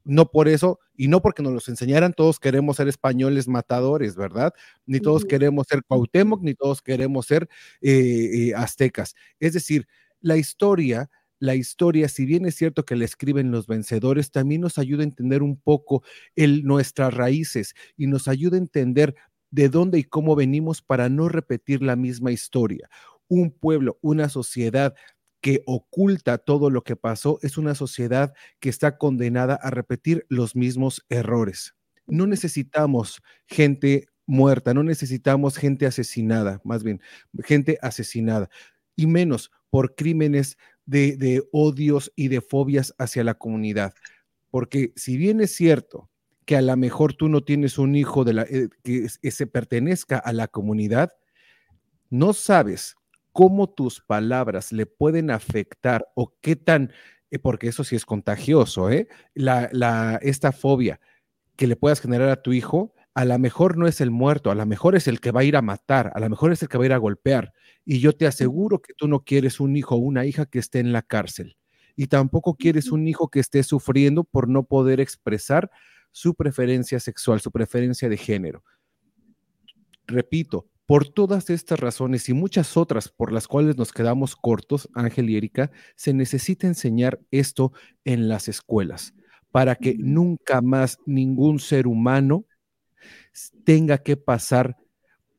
Speaker 2: No por eso, y no porque nos los enseñaran, todos queremos ser españoles matadores, ¿verdad? Ni todos queremos ser Cuauhtémoc, ni todos queremos ser eh, eh, aztecas. Es decir, la historia la historia, si bien es cierto que la escriben los vencedores, también nos ayuda a entender un poco el, nuestras raíces y nos ayuda a entender de dónde y cómo venimos para no repetir la misma historia. Un pueblo, una sociedad que oculta todo lo que pasó es una sociedad que está condenada a repetir los mismos errores. No necesitamos gente muerta, no necesitamos gente asesinada, más bien, gente asesinada, y menos por crímenes de, odios y de fobias hacia la comunidad. Porque si bien es cierto que a lo mejor tú no tienes un hijo de la, eh, que, que, se pertenezca a la comunidad, no sabes cómo tus palabras le pueden afectar o qué tan, eh, porque eso sí es contagioso, ¿eh? La, la, esta fobia que le puedas generar a tu hijo, a lo mejor no es el muerto, a lo mejor es el que va a ir a matar, a lo mejor es el que va a ir a golpear. Y yo te aseguro que tú no quieres un hijo o una hija que esté en la cárcel. Y tampoco quieres un hijo que esté sufriendo por no poder expresar su preferencia sexual, su preferencia de género. Repito, por todas estas razones y muchas otras por las cuales nos quedamos cortos, Ángel y Erika, se necesita enseñar esto en las escuelas para que nunca más ningún ser humano tenga que pasar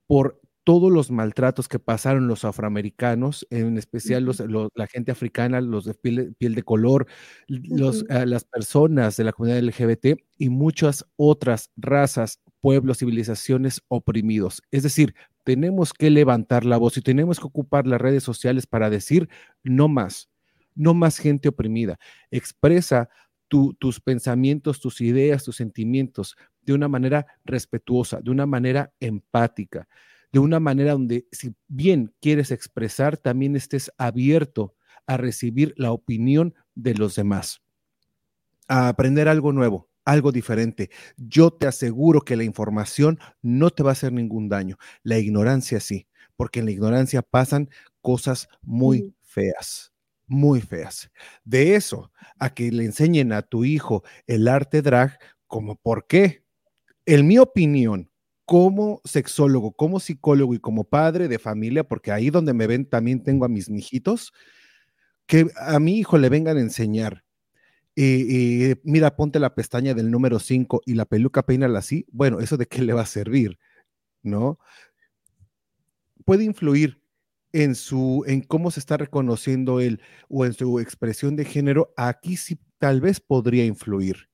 Speaker 2: por todos los maltratos que pasaron los afroamericanos, en especial los, los, la gente africana, los de piel, piel de color, los, uh, las personas de la comunidad LGBT y muchas otras razas, pueblos, civilizaciones oprimidos. Es decir, tenemos que levantar la voz y tenemos que ocupar las redes sociales para decir no más, no más gente oprimida. Expresa tu, tus pensamientos, tus ideas, tus sentimientos de una manera respetuosa, de una manera empática, de una manera donde si bien quieres expresar, también estés abierto a recibir la opinión de los demás, a aprender algo nuevo, algo diferente. Yo te aseguro que la información no te va a hacer ningún daño, la ignorancia sí, porque en la ignorancia pasan cosas muy feas muy feas. De eso a que le enseñen a tu hijo el arte drag, como por qué. En mi opinión, como sexólogo, como psicólogo y como padre de familia, porque ahí donde me ven también tengo a mis mijitos, que a mi hijo le vengan a enseñar. Eh, eh, mira, ponte la pestaña del número 5 y la peluca peínala así. Bueno, ¿eso de qué le va a servir? ¿No? Puede influir en su en cómo se está reconociendo él o en su expresión de género, aquí sí tal vez podría influir.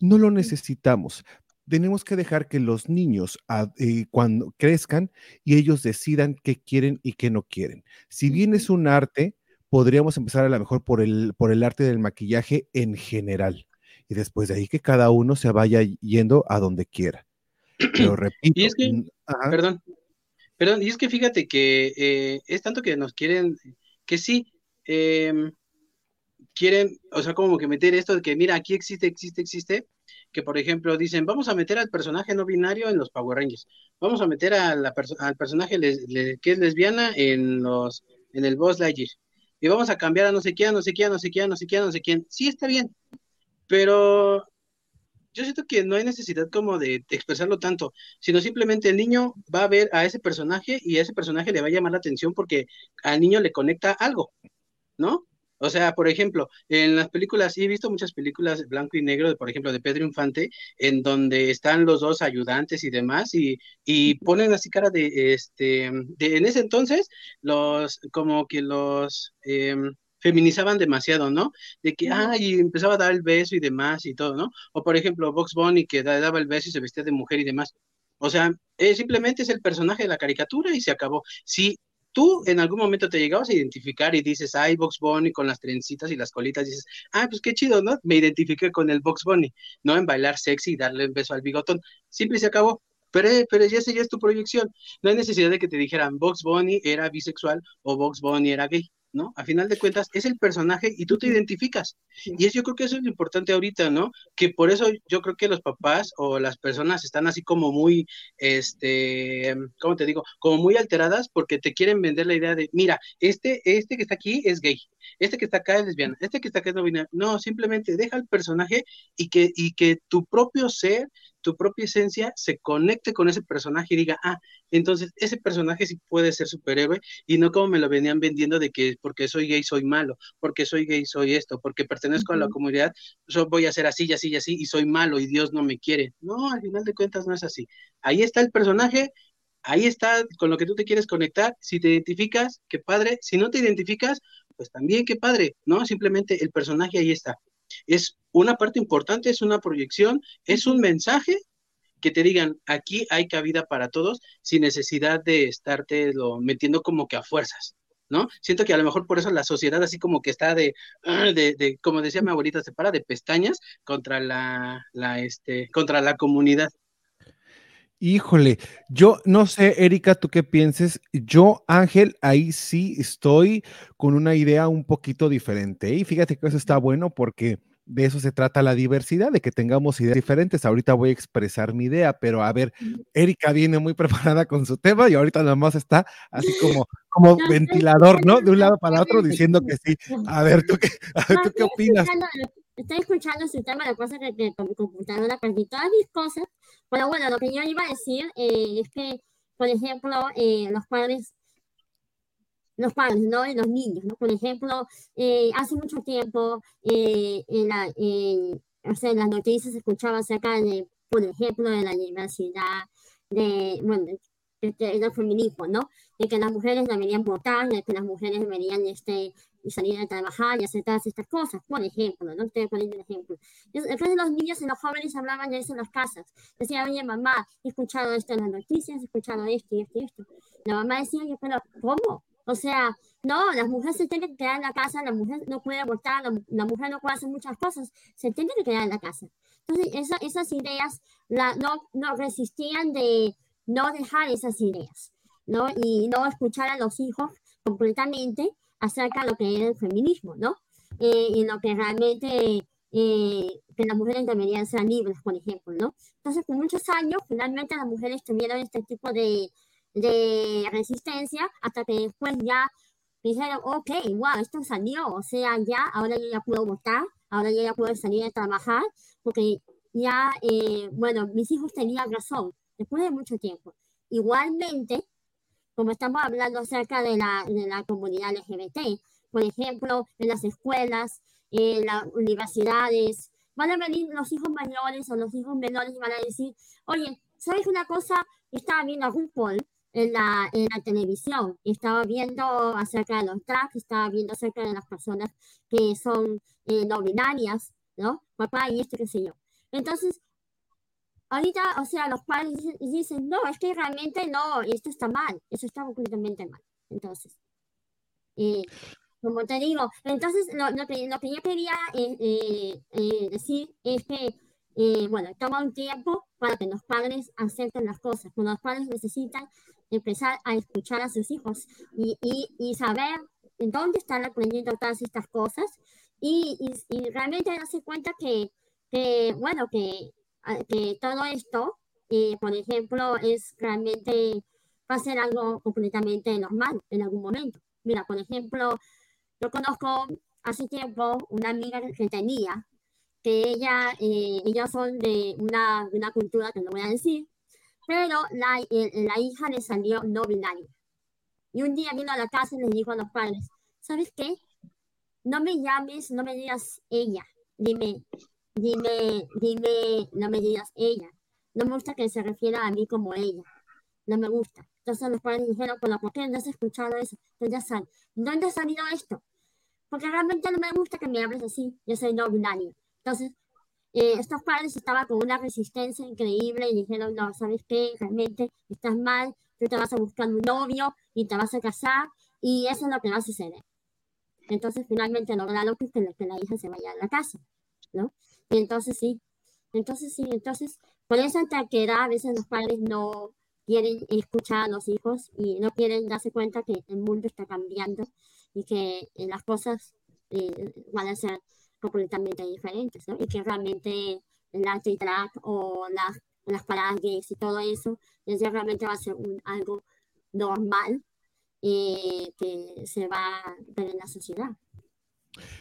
Speaker 2: No lo necesitamos. Tenemos que dejar que los niños eh, cuando crezcan y ellos decidan qué quieren y qué no quieren. Si bien es un arte, podríamos empezar a lo mejor por el, por el arte del maquillaje en general. Y después de ahí que cada uno se vaya yendo a donde quiera. Pero repito.
Speaker 3: Y es que, ajá. perdón, Perdón, y es que fíjate que eh, es tanto que nos quieren, que sí, eh, quieren, o sea, como que meter esto de que, mira, aquí existe, existe, existe, que por ejemplo dicen, vamos a meter al personaje no binario en los Power Rangers, vamos a meter al personaje les, que es lesbiana en los, en el Boss Lightyear, y vamos a cambiar a no sé quién, no sé quién, no sé quién, no sé quién, no sé quién, sí está bien, pero yo siento que no hay necesidad como de, de, expresarlo tanto, sino simplemente el niño va a ver a ese personaje y a ese personaje le va a llamar la atención porque al niño le conecta algo, ¿no? O sea, por ejemplo, en las películas, sí he visto muchas películas blanco y negro, por ejemplo, de Pedro Infante, en donde están los dos ayudantes y demás, y, y ponen así cara de, este, de, en ese entonces, los, como que los em, feminizaban demasiado, ¿no? De que, ah, y empezaba a dar el beso y demás y todo, ¿no? O por ejemplo, Box Bunny que da- daba el beso y se vestía de mujer y demás. O sea, eh, simplemente es el personaje de la caricatura y se acabó. Si tú en algún momento te llegabas a identificar y dices, ay, Box Bunny con las trencitas y las colitas, dices, ah, pues qué chido, ¿no? Me identifiqué con el Box Bunny, ¿no? En bailar sexy y darle un beso al bigotón. Simple y se acabó. Pero, eh, pero ya esa ya es tu proyección. No hay necesidad de que te dijeran Box Bunny era bisexual o Box Bunny era gay. ¿No? A final de cuentas, es el personaje y tú te identificas. Y es, yo creo que eso es lo importante ahorita, ¿no? Que por eso yo creo que los papás o las personas están así como muy, este, ¿cómo te digo? Como muy alteradas porque te quieren vender la idea de, mira, este, este que está aquí es gay, este que está acá es lesbiana, este que está acá es no binario. No, simplemente deja el personaje y que, y que tu propio ser, tu propia esencia se conecte con ese personaje y diga, ah, entonces ese personaje sí puede ser superhéroe y no como me lo venían vendiendo de que porque soy gay soy malo, porque soy gay soy esto, porque pertenezco a la comunidad, yo voy a ser así y así y así y soy malo y Dios no me quiere. No, al final de cuentas no es así. Ahí está el personaje, ahí está con lo que tú te quieres conectar. Si te identificas, qué padre. Si no te identificas, pues también qué padre, ¿no? Simplemente el personaje ahí está. Es una parte importante, es una proyección, es un mensaje que te digan, aquí hay cabida para todos sin necesidad de estarte lo metiendo como que a fuerzas, ¿no? Siento que a lo mejor por eso la sociedad así como que está de, ah, de, de como decía mi abuelita, se para de pestañas contra la, la, este, contra la comunidad.
Speaker 2: Híjole, yo no sé, Erika, tú qué pienses. Yo, Ángel, ahí sí estoy con una idea un poquito diferente. ¿eh? Y fíjate que eso está bueno porque de eso se trata la diversidad, de que tengamos ideas diferentes. Ahorita voy a expresar mi idea, pero a ver, Erika viene muy preparada con su tema y ahorita nada más está así como, como
Speaker 4: No,
Speaker 2: ventilador, ¿no? De un lado para otro diciendo que sí. A ver, ¿tú qué, a ver, ¿tú qué opinas?
Speaker 4: estoy escuchando su tema, la cosa que, que con mi computadora perdí todas mis cosas. Pero bueno, lo que yo iba a decir eh, es que, por ejemplo, eh, los padres, los padres, ¿no? Y los niños, ¿no? Por ejemplo, eh, hace mucho tiempo, eh, en la, o sea, en las noticias se escuchaba acerca de, por ejemplo, de la diversidad, de, bueno, de, de- del feminismo, ¿no? De que las mujeres deberían votar, de que las mujeres deberían, este, salir a trabajar y hacer todas estas cosas, por ejemplo, ¿no? Estoy poniendo un ejemplo. Entonces los niños y los jóvenes hablaban de eso en las casas. Decían, oye, mamá, he escuchado esto en las noticias, he escuchado esto y esto y esto. La mamá decía, yo, pero ¿cómo? O sea, no, las mujeres se tienen que quedar en la casa, la mujer no puede votar, la, la mujer no puede hacer muchas cosas, se tiene que quedar en la casa. Entonces, esa, esas ideas la, no, no resistían de no dejar esas ideas, ¿no? Y no escuchar a los hijos completamente acerca de lo que era el feminismo, ¿no? Eh, y lo que realmente eh, que las mujeres deberían ser libres, por ejemplo, ¿no? Entonces, por muchos años, finalmente las mujeres tuvieron este tipo de, de resistencia hasta que después ya dijeron, ok, wow, esto salió, o sea, ya, ahora yo ya puedo votar, ahora yo ya puedo salir a trabajar, porque ya, eh, bueno, mis hijos tenían razón, después de mucho tiempo. Igualmente, como estamos hablando acerca de la, de la comunidad LGBT, por ejemplo, en las escuelas, en las universidades, van a venir los hijos mayores o los hijos menores y van a decir, oye, ¿sabes una cosa? Estaba viendo a RuPaul en la, en la televisión, estaba viendo acerca de los drags, estaba viendo acerca de las personas que son eh, no binarias, ¿no? Papá y esto, qué sé yo. Entonces, ahorita, o sea, los padres dicen, no, es que realmente no, esto está mal, eso está completamente mal. Entonces, eh, como te digo, entonces lo, lo que, lo que yo quería eh, eh, eh, decir es que, eh, bueno, toma un tiempo para que los padres acepten las cosas. Cuando los padres necesitan empezar a escuchar a sus hijos y, y, y saber en dónde están aprendiendo todas estas cosas y, y, realmente darse cuenta que, bueno, que, ah, que todo esto, eh, por ejemplo, es realmente, va a ser algo completamente normal en algún momento. Mira, por ejemplo, yo conozco hace tiempo una amiga que tenía, que ella, eh, ellos son de una, una cultura que no voy a decir, pero la, eh, la hija le salió no binaria. Y un día vino a la casa y le dijo a los padres, ¿sabes qué? no me llames, no me digas ella, dime, dime, dime, no me digas ella. No me gusta que se refiera a mí como ella, no me gusta. Entonces los padres dijeron, ¿por qué no has escuchado eso? Entonces ya saben, ¿dónde ha salido esto? Porque realmente no me gusta que me hables así, yo soy no binario. Entonces, eh, estos padres estaban con una resistencia increíble y dijeron, no, ¿sabes qué? Realmente estás mal, tú te vas a buscar un novio y te vas a casar y eso es lo que va a suceder. Entonces finalmente lograron que, que la hija se vaya a la casa, ¿no? Y entonces sí, entonces sí, entonces por esa terquedad a veces los padres no quieren escuchar a los hijos y no quieren darse cuenta que el mundo está cambiando y que eh, las cosas eh, van a ser completamente diferentes, ¿no? Y que realmente el arte y drag o las, las paradas gays y todo eso, eso realmente va a ser un, algo normal eh, que se va a ver en la sociedad.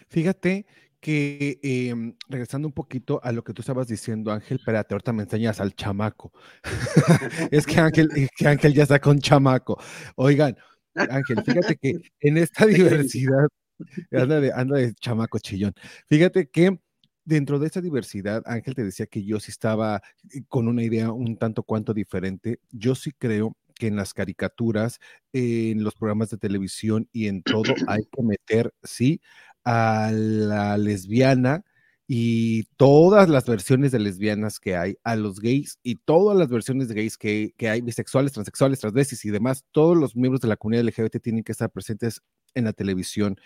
Speaker 2: Fíjate que em, regresando un poquito a lo que tú estabas diciendo, Ángel, espérate, ahorita me enseñas al chamaco. es que Ángel, que Ángel ya está con chamaco. Oigan, Ángel, fíjate que en esta diversidad, anda de, anda de chamaco chillón, fíjate que dentro de esta diversidad, Ángel te decía que yo sí estaba eh, con una idea un tanto cuanto diferente. Yo sí creo que en las caricaturas, en los programas de televisión y en todo hay que meter, sí, a la lesbiana y todas las versiones de lesbianas que hay, a los gays y todas las versiones de gays que, que hay, bisexuales, transexuales, transvestis y demás, todos los miembros de la comunidad LGBT tienen que estar presentes en la televisión.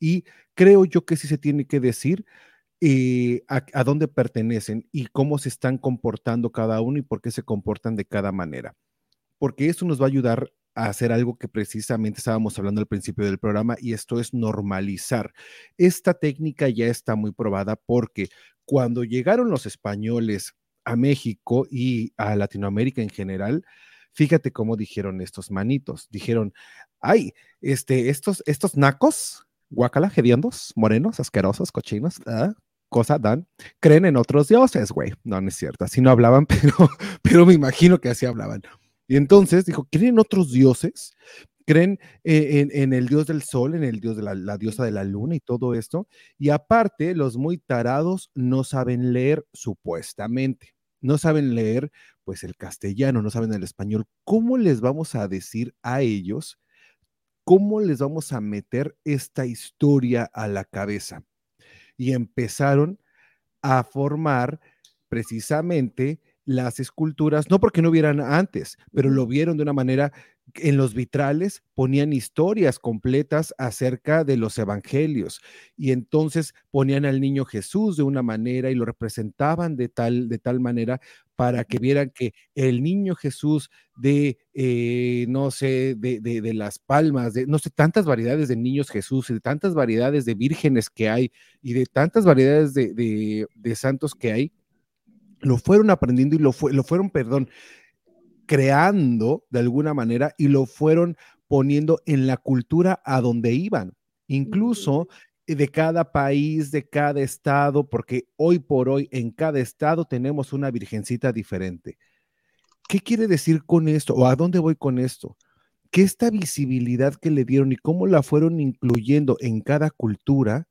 Speaker 2: Y creo yo que sí se tiene que decir eh, a, a, dónde pertenecen y cómo se están comportando cada uno y por qué se comportan de cada manera porque eso nos va a ayudar a hacer algo que precisamente estábamos hablando al principio del programa y esto es normalizar. Esta técnica ya está muy probada porque cuando llegaron los españoles a México y a Latinoamérica en general, fíjate cómo dijeron estos manitos. Dijeron, ay, este, estos, estos nacos, guacala, hediondos, morenos, asquerosos, cochinos, ¿ah? cosa dan, creen en otros dioses, güey. No, no es cierto, así no hablaban, pero, pero me imagino que así hablaban. Y entonces dijo, ¿creen otros dioses? ¿Creen eh, en, el dios del sol, en el dios de la, diosa de la luna y todo esto? Y aparte, los muy tarados no saben leer supuestamente. No saben leer, pues, el castellano, no saben el español. ¿Cómo les vamos a decir a ellos? ¿Cómo les vamos a meter esta historia a la cabeza? Y empezaron a formar precisamente las esculturas, no porque no hubieran antes, pero lo vieron de una manera, en los vitrales ponían historias completas acerca de los evangelios y entonces ponían al niño Jesús de una manera y lo representaban de tal, de tal manera para que vieran que el niño Jesús de, eh, no sé, de, de, las palmas, de no sé, tantas variedades de niños Jesús y de tantas variedades de vírgenes que hay y de tantas variedades de, de santos que hay, lo fueron aprendiendo y lo, fue, lo fueron, perdón, creando de alguna manera y lo fueron poniendo en la cultura a donde iban. Incluso de cada país, de cada estado, porque hoy por hoy en cada estado tenemos una virgencita diferente. ¿Qué quiere decir con esto? ¿O a dónde voy con esto? Que esta visibilidad que le dieron y cómo la fueron incluyendo en cada cultura,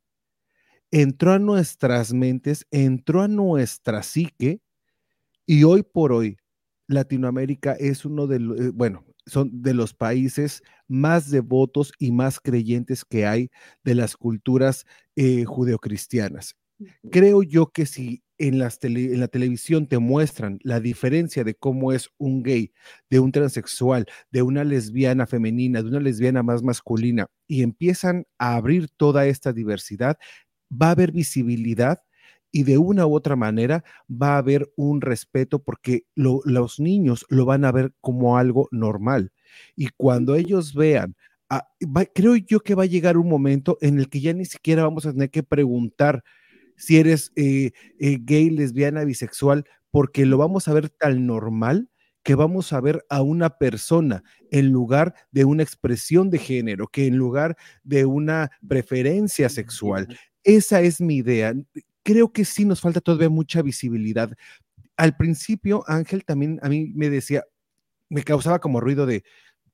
Speaker 2: entró a nuestras mentes, entró a nuestra psique y hoy por hoy Latinoamérica es uno de los, eh, bueno, son de los países más devotos y más creyentes que hay de las culturas eh, judeocristianas. Creo yo que si en, las en la televisión te muestran la diferencia de cómo es un gay, de un transexual, de una lesbiana femenina, de una lesbiana más masculina, y empiezan a abrir toda esta diversidad, va a haber visibilidad y de una u otra manera va a haber un respeto porque los niños lo van a ver como algo normal. Y cuando ellos vean, creo yo que va a llegar un momento en el que ya ni siquiera vamos a tener que preguntar si eres eh, eh, gay, lesbiana, bisexual, porque lo vamos a ver tan normal que vamos a ver a una persona en lugar de una expresión de género, que en lugar de una preferencia sexual. Esa es mi idea. Creo que sí nos falta todavía mucha visibilidad. Al principio, Ángel también a mí me decía, me causaba como ruido de,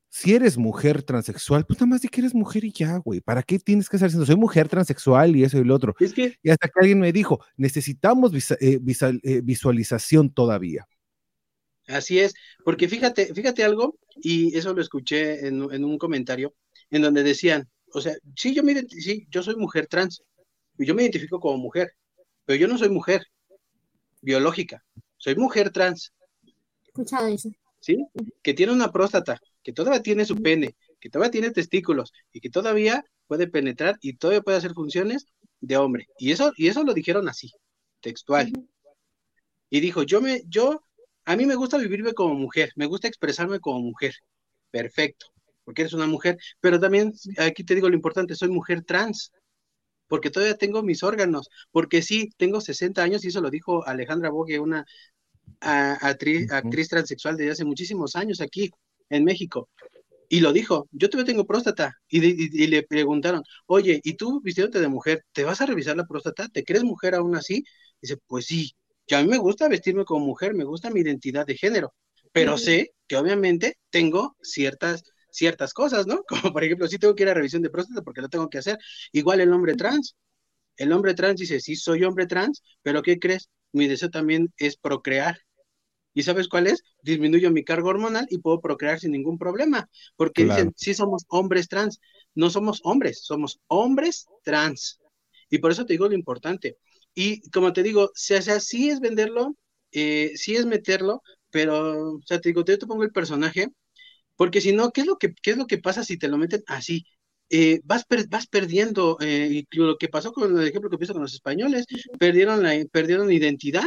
Speaker 2: Si eres mujer transexual, pues nada más di que eres mujer y ya, güey. ¿Para qué tienes que estar diciendo, soy mujer transexual y eso y lo otro?
Speaker 3: Es que,
Speaker 2: Y hasta que alguien me dijo, necesitamos visa- eh, visa- eh, visualización todavía.
Speaker 3: así es, porque fíjate, fíjate algo, y eso lo escuché en, en un comentario, en donde decían, o sea, sí, yo me sí, yo soy mujer trans, y yo me identifico como mujer, pero yo no soy mujer biológica, soy mujer trans,
Speaker 4: escuchado eso.
Speaker 3: ¿sí? Que tiene una próstata, que todavía tiene su pene, que todavía tiene testículos y que todavía puede penetrar y todavía puede hacer funciones de hombre. Y eso, y eso lo dijeron así, textual. Y dijo, yo me, yo, a mí me gusta vivirme como mujer, me gusta expresarme como mujer. Perfecto, porque eres una mujer, pero también aquí te digo lo importante, soy mujer trans, porque todavía tengo mis órganos, porque sí, tengo 60 años y eso lo dijo Alejandra Bogue, una a- actriz, transexual desde hace muchísimos años aquí en México. Y lo dijo, yo todavía tengo próstata. Y, de- y- y le preguntaron, oye, ¿y tú vistiéndote de mujer, te vas a revisar la próstata? ¿Te crees mujer aún así? Dice, pues sí, yo a mí me gusta vestirme como mujer, me gusta mi identidad de género, pero sé que obviamente tengo ciertas, ciertas cosas, ¿no? Como por ejemplo, sí tengo que ir a revisión de próstata porque lo tengo que hacer. Igual el hombre trans. El hombre trans dice, sí, soy hombre trans, pero ¿qué crees? Mi deseo también es procrear. ¿Y sabes cuál es? Disminuyo mi carga hormonal y puedo procrear sin ningún problema, porque
Speaker 2: Claro.
Speaker 3: dicen, sí somos hombres trans, no somos hombres, somos hombres trans. Y por eso te digo lo importante. Y como te digo, si, o sea, sí es venderlo, eh, sí es meterlo, pero, o sea, te digo, yo te pongo el personaje, porque si no, ¿qué es lo que, qué es lo que pasa si te lo meten así? Eh, vas, per- vas perdiendo, eh, y lo que pasó con el ejemplo que puse con los españoles, perdieron la, perdieron identidad.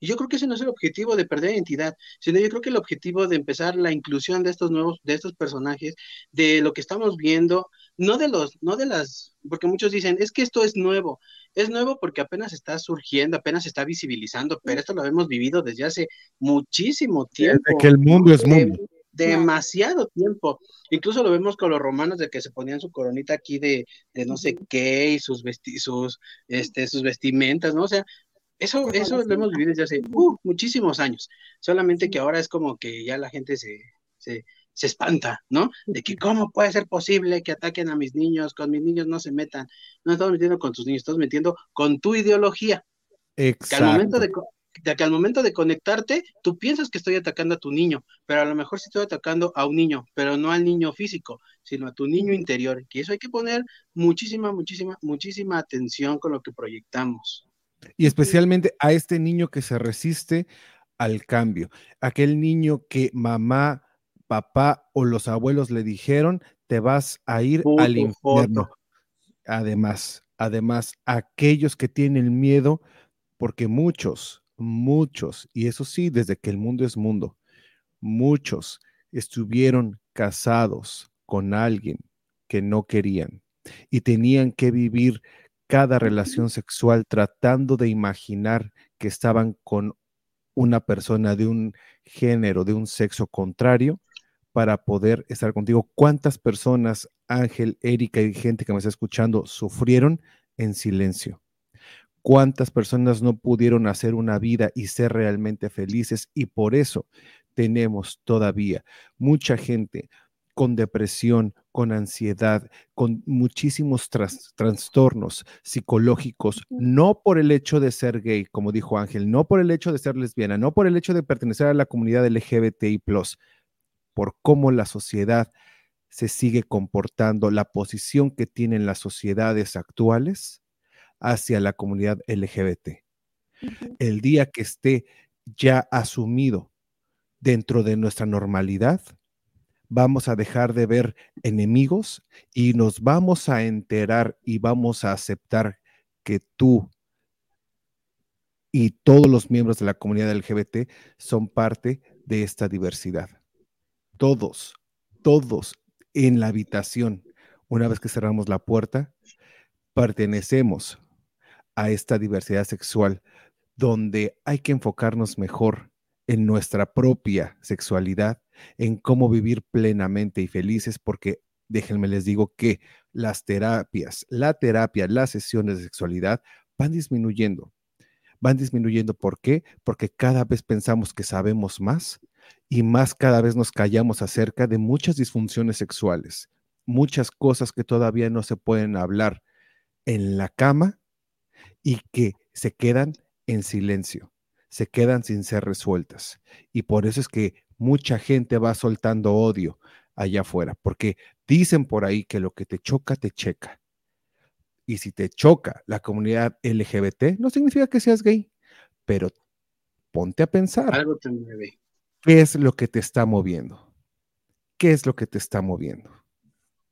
Speaker 3: Y yo creo que ese no es el objetivo de perder identidad, sino yo creo que el objetivo de empezar la inclusión de estos nuevos, de estos personajes, de lo que estamos viendo, no de los, no de las, porque muchos dicen, es que esto es nuevo, es nuevo porque apenas está surgiendo, apenas se está visibilizando, pero esto lo hemos vivido desde hace muchísimo tiempo.
Speaker 2: Desde que el mundo es
Speaker 3: de-
Speaker 2: mundo.
Speaker 3: Demasiado tiempo. Incluso lo vemos con los romanos de que se ponían su coronita aquí de, de no sé qué y sus, vesti sus, este, sus vestimentas, ¿no? O sea, eso, eso lo hemos vivido desde hace uh, muchísimos años. Solamente que ahora es como que ya la gente se, se, se espanta, ¿no? De que cómo puede ser posible que ataquen a mis niños, con mis niños no se metan. No estamos metiendo con tus niños, estamos metiendo con tu ideología. Que al momento
Speaker 2: Exacto.
Speaker 3: de, de que al momento de conectarte, tú piensas que estoy atacando a tu niño, pero a lo mejor sí estoy atacando a un niño, pero no al niño físico, sino a tu niño interior. Que eso hay que poner muchísima, muchísima, muchísima atención con lo que proyectamos.
Speaker 2: Y especialmente a este niño que se resiste al cambio, aquel niño que mamá, papá o los abuelos le dijeron, te vas a ir
Speaker 3: Puto
Speaker 2: al infierno. Además, además, aquellos que tienen miedo, porque muchos, muchos, y eso sí, desde que el mundo es mundo, muchos estuvieron casados con alguien que no querían y tenían que vivir cada relación sexual tratando de imaginar que estaban con una persona de un género, de un sexo contrario, para poder estar contigo. ¿Cuántas personas, Ángel, Erika y gente que me está escuchando, sufrieron en silencio? ¿Cuántas personas no pudieron hacer una vida y ser realmente felices? Y por eso tenemos todavía mucha gente con depresión, con ansiedad, con muchísimos tras- trastornos psicológicos, no por el hecho de ser gay, como dijo Ángel, no por el hecho de ser lesbiana, no por el hecho de pertenecer a la comunidad LGBTI, por cómo la sociedad se sigue comportando, la posición que tienen las sociedades actuales hacia la comunidad LGBT. El día que esté ya asumido dentro de nuestra normalidad, vamos a dejar de ver enemigos y nos vamos a enterar y vamos a aceptar que tú y todos los miembros de la comunidad LGBT son parte de esta diversidad. Todos, todos en la habitación, una vez que cerramos la puerta, pertenecemos a esta diversidad sexual donde hay que enfocarnos mejor en nuestra propia sexualidad, en cómo vivir plenamente y felices, porque déjenme les digo que las terapias, la terapia, las sesiones de sexualidad van disminuyendo. Van disminuyendo, ¿por qué? Porque cada vez pensamos que sabemos más, y más cada vez nos callamos acerca de muchas disfunciones sexuales, muchas cosas que todavía no se pueden hablar en la cama y que se quedan en silencio, se quedan sin ser resueltas. Y por eso es que mucha gente va soltando odio allá afuera, porque dicen por ahí que lo que te choca, te checa. Y si te choca la comunidad LGBT, no significa que seas gay, pero ponte a pensar.
Speaker 3: Algo te mueve.
Speaker 2: ¿Qué es lo que te está moviendo? ¿Qué es lo que te está moviendo?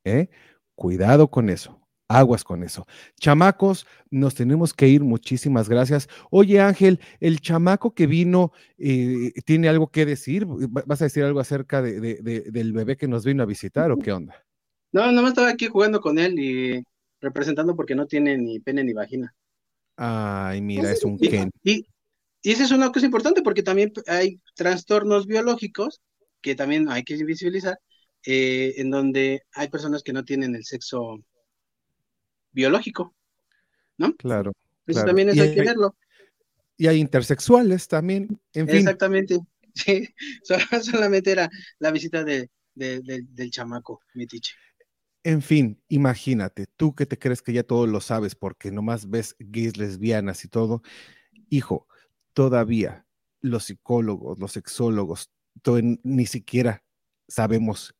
Speaker 2: ¿Eh? Cuidado con eso. Aguas con eso. Chamacos, nos tenemos que ir. Muchísimas gracias. Oye, Ángel, el chamaco que vino eh, tiene algo que decir. ¿Vas a decir algo acerca de, de- de- del bebé que nos vino a visitar o qué onda?
Speaker 3: No, nomás estaba aquí jugando con él y representando porque no tiene ni pene ni vagina.
Speaker 2: Ay, mira, es un
Speaker 3: Y,
Speaker 2: Ken.
Speaker 3: y, y esa es una cosa importante porque también hay trastornos biológicos que también hay que visibilizar, eh, en donde hay personas que no tienen el sexo biológico.
Speaker 2: Claro.
Speaker 3: Eso
Speaker 2: Claro.
Speaker 3: también eso
Speaker 2: Y
Speaker 3: hay que verlo.
Speaker 2: Y hay intersexuales también. En fin,
Speaker 3: Exactamente. Sí, so- solamente era la visita de, de- del- del chamaco, Mitiche.
Speaker 2: En fin, imagínate, tú que te crees que ya todo lo sabes porque nomás ves gays, lesbianas y todo. Hijo, todavía los psicólogos, los sexólogos, ni siquiera sabemos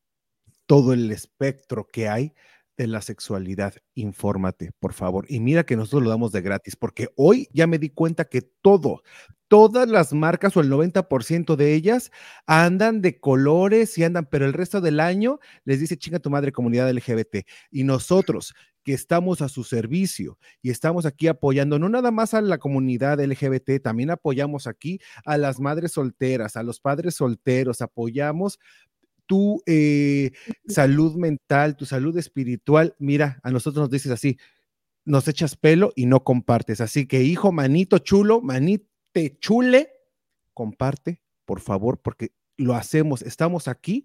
Speaker 2: todo el espectro que hay de la sexualidad. Infórmate, por favor. Y mira que nosotros lo damos de gratis, porque hoy ya me di cuenta que todo, todas las marcas o el 90% de ellas andan de colores y andan, pero el resto del año les dice chinga tu madre comunidad LGBT. Y nosotros que estamos a su servicio y estamos aquí apoyando no nada más a la comunidad LGBT, también apoyamos aquí a las madres solteras, a los padres solteros, apoyamos tu eh, salud mental, tu salud espiritual. Mira, a nosotros nos dices así, nos echas pelo y no compartes. Así que, hijo, manito chulo, manite chule, comparte, por favor, porque lo hacemos. Estamos aquí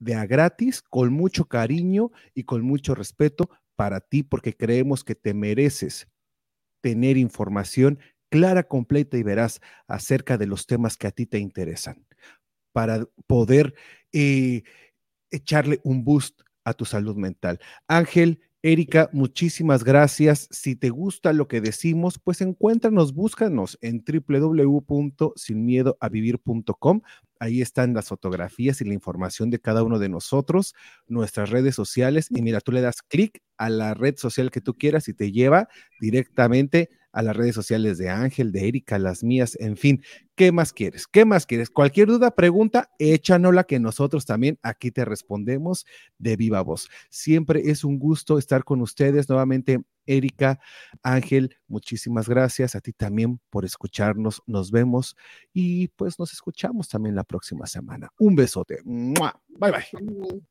Speaker 2: de a gratis, con mucho cariño y con mucho respeto para ti, porque creemos que te mereces tener información clara, completa y veraz acerca de los temas que a ti te interesan, para poder eh, echarle un boost a tu salud mental. Ángel, Erika, muchísimas gracias. Si te gusta lo que decimos, pues encuéntranos, búscanos en www.sinmiedoavivir.com. Ahí están las fotografías y la información de cada uno de nosotros, nuestras redes sociales. Y mira, tú le das clic a la red social que tú quieras y te lleva directamente a las redes sociales de Ángel, de Erika, las mías, en fin. ¿Qué más quieres? ¿Qué más quieres? Cualquier duda, pregunta, échanosla que nosotros también aquí te respondemos de viva voz. Siempre es un gusto estar con ustedes nuevamente. Erika, Ángel, muchísimas gracias a ti también por escucharnos. Nos vemos y pues nos escuchamos también la próxima semana. Un besote. Bye bye.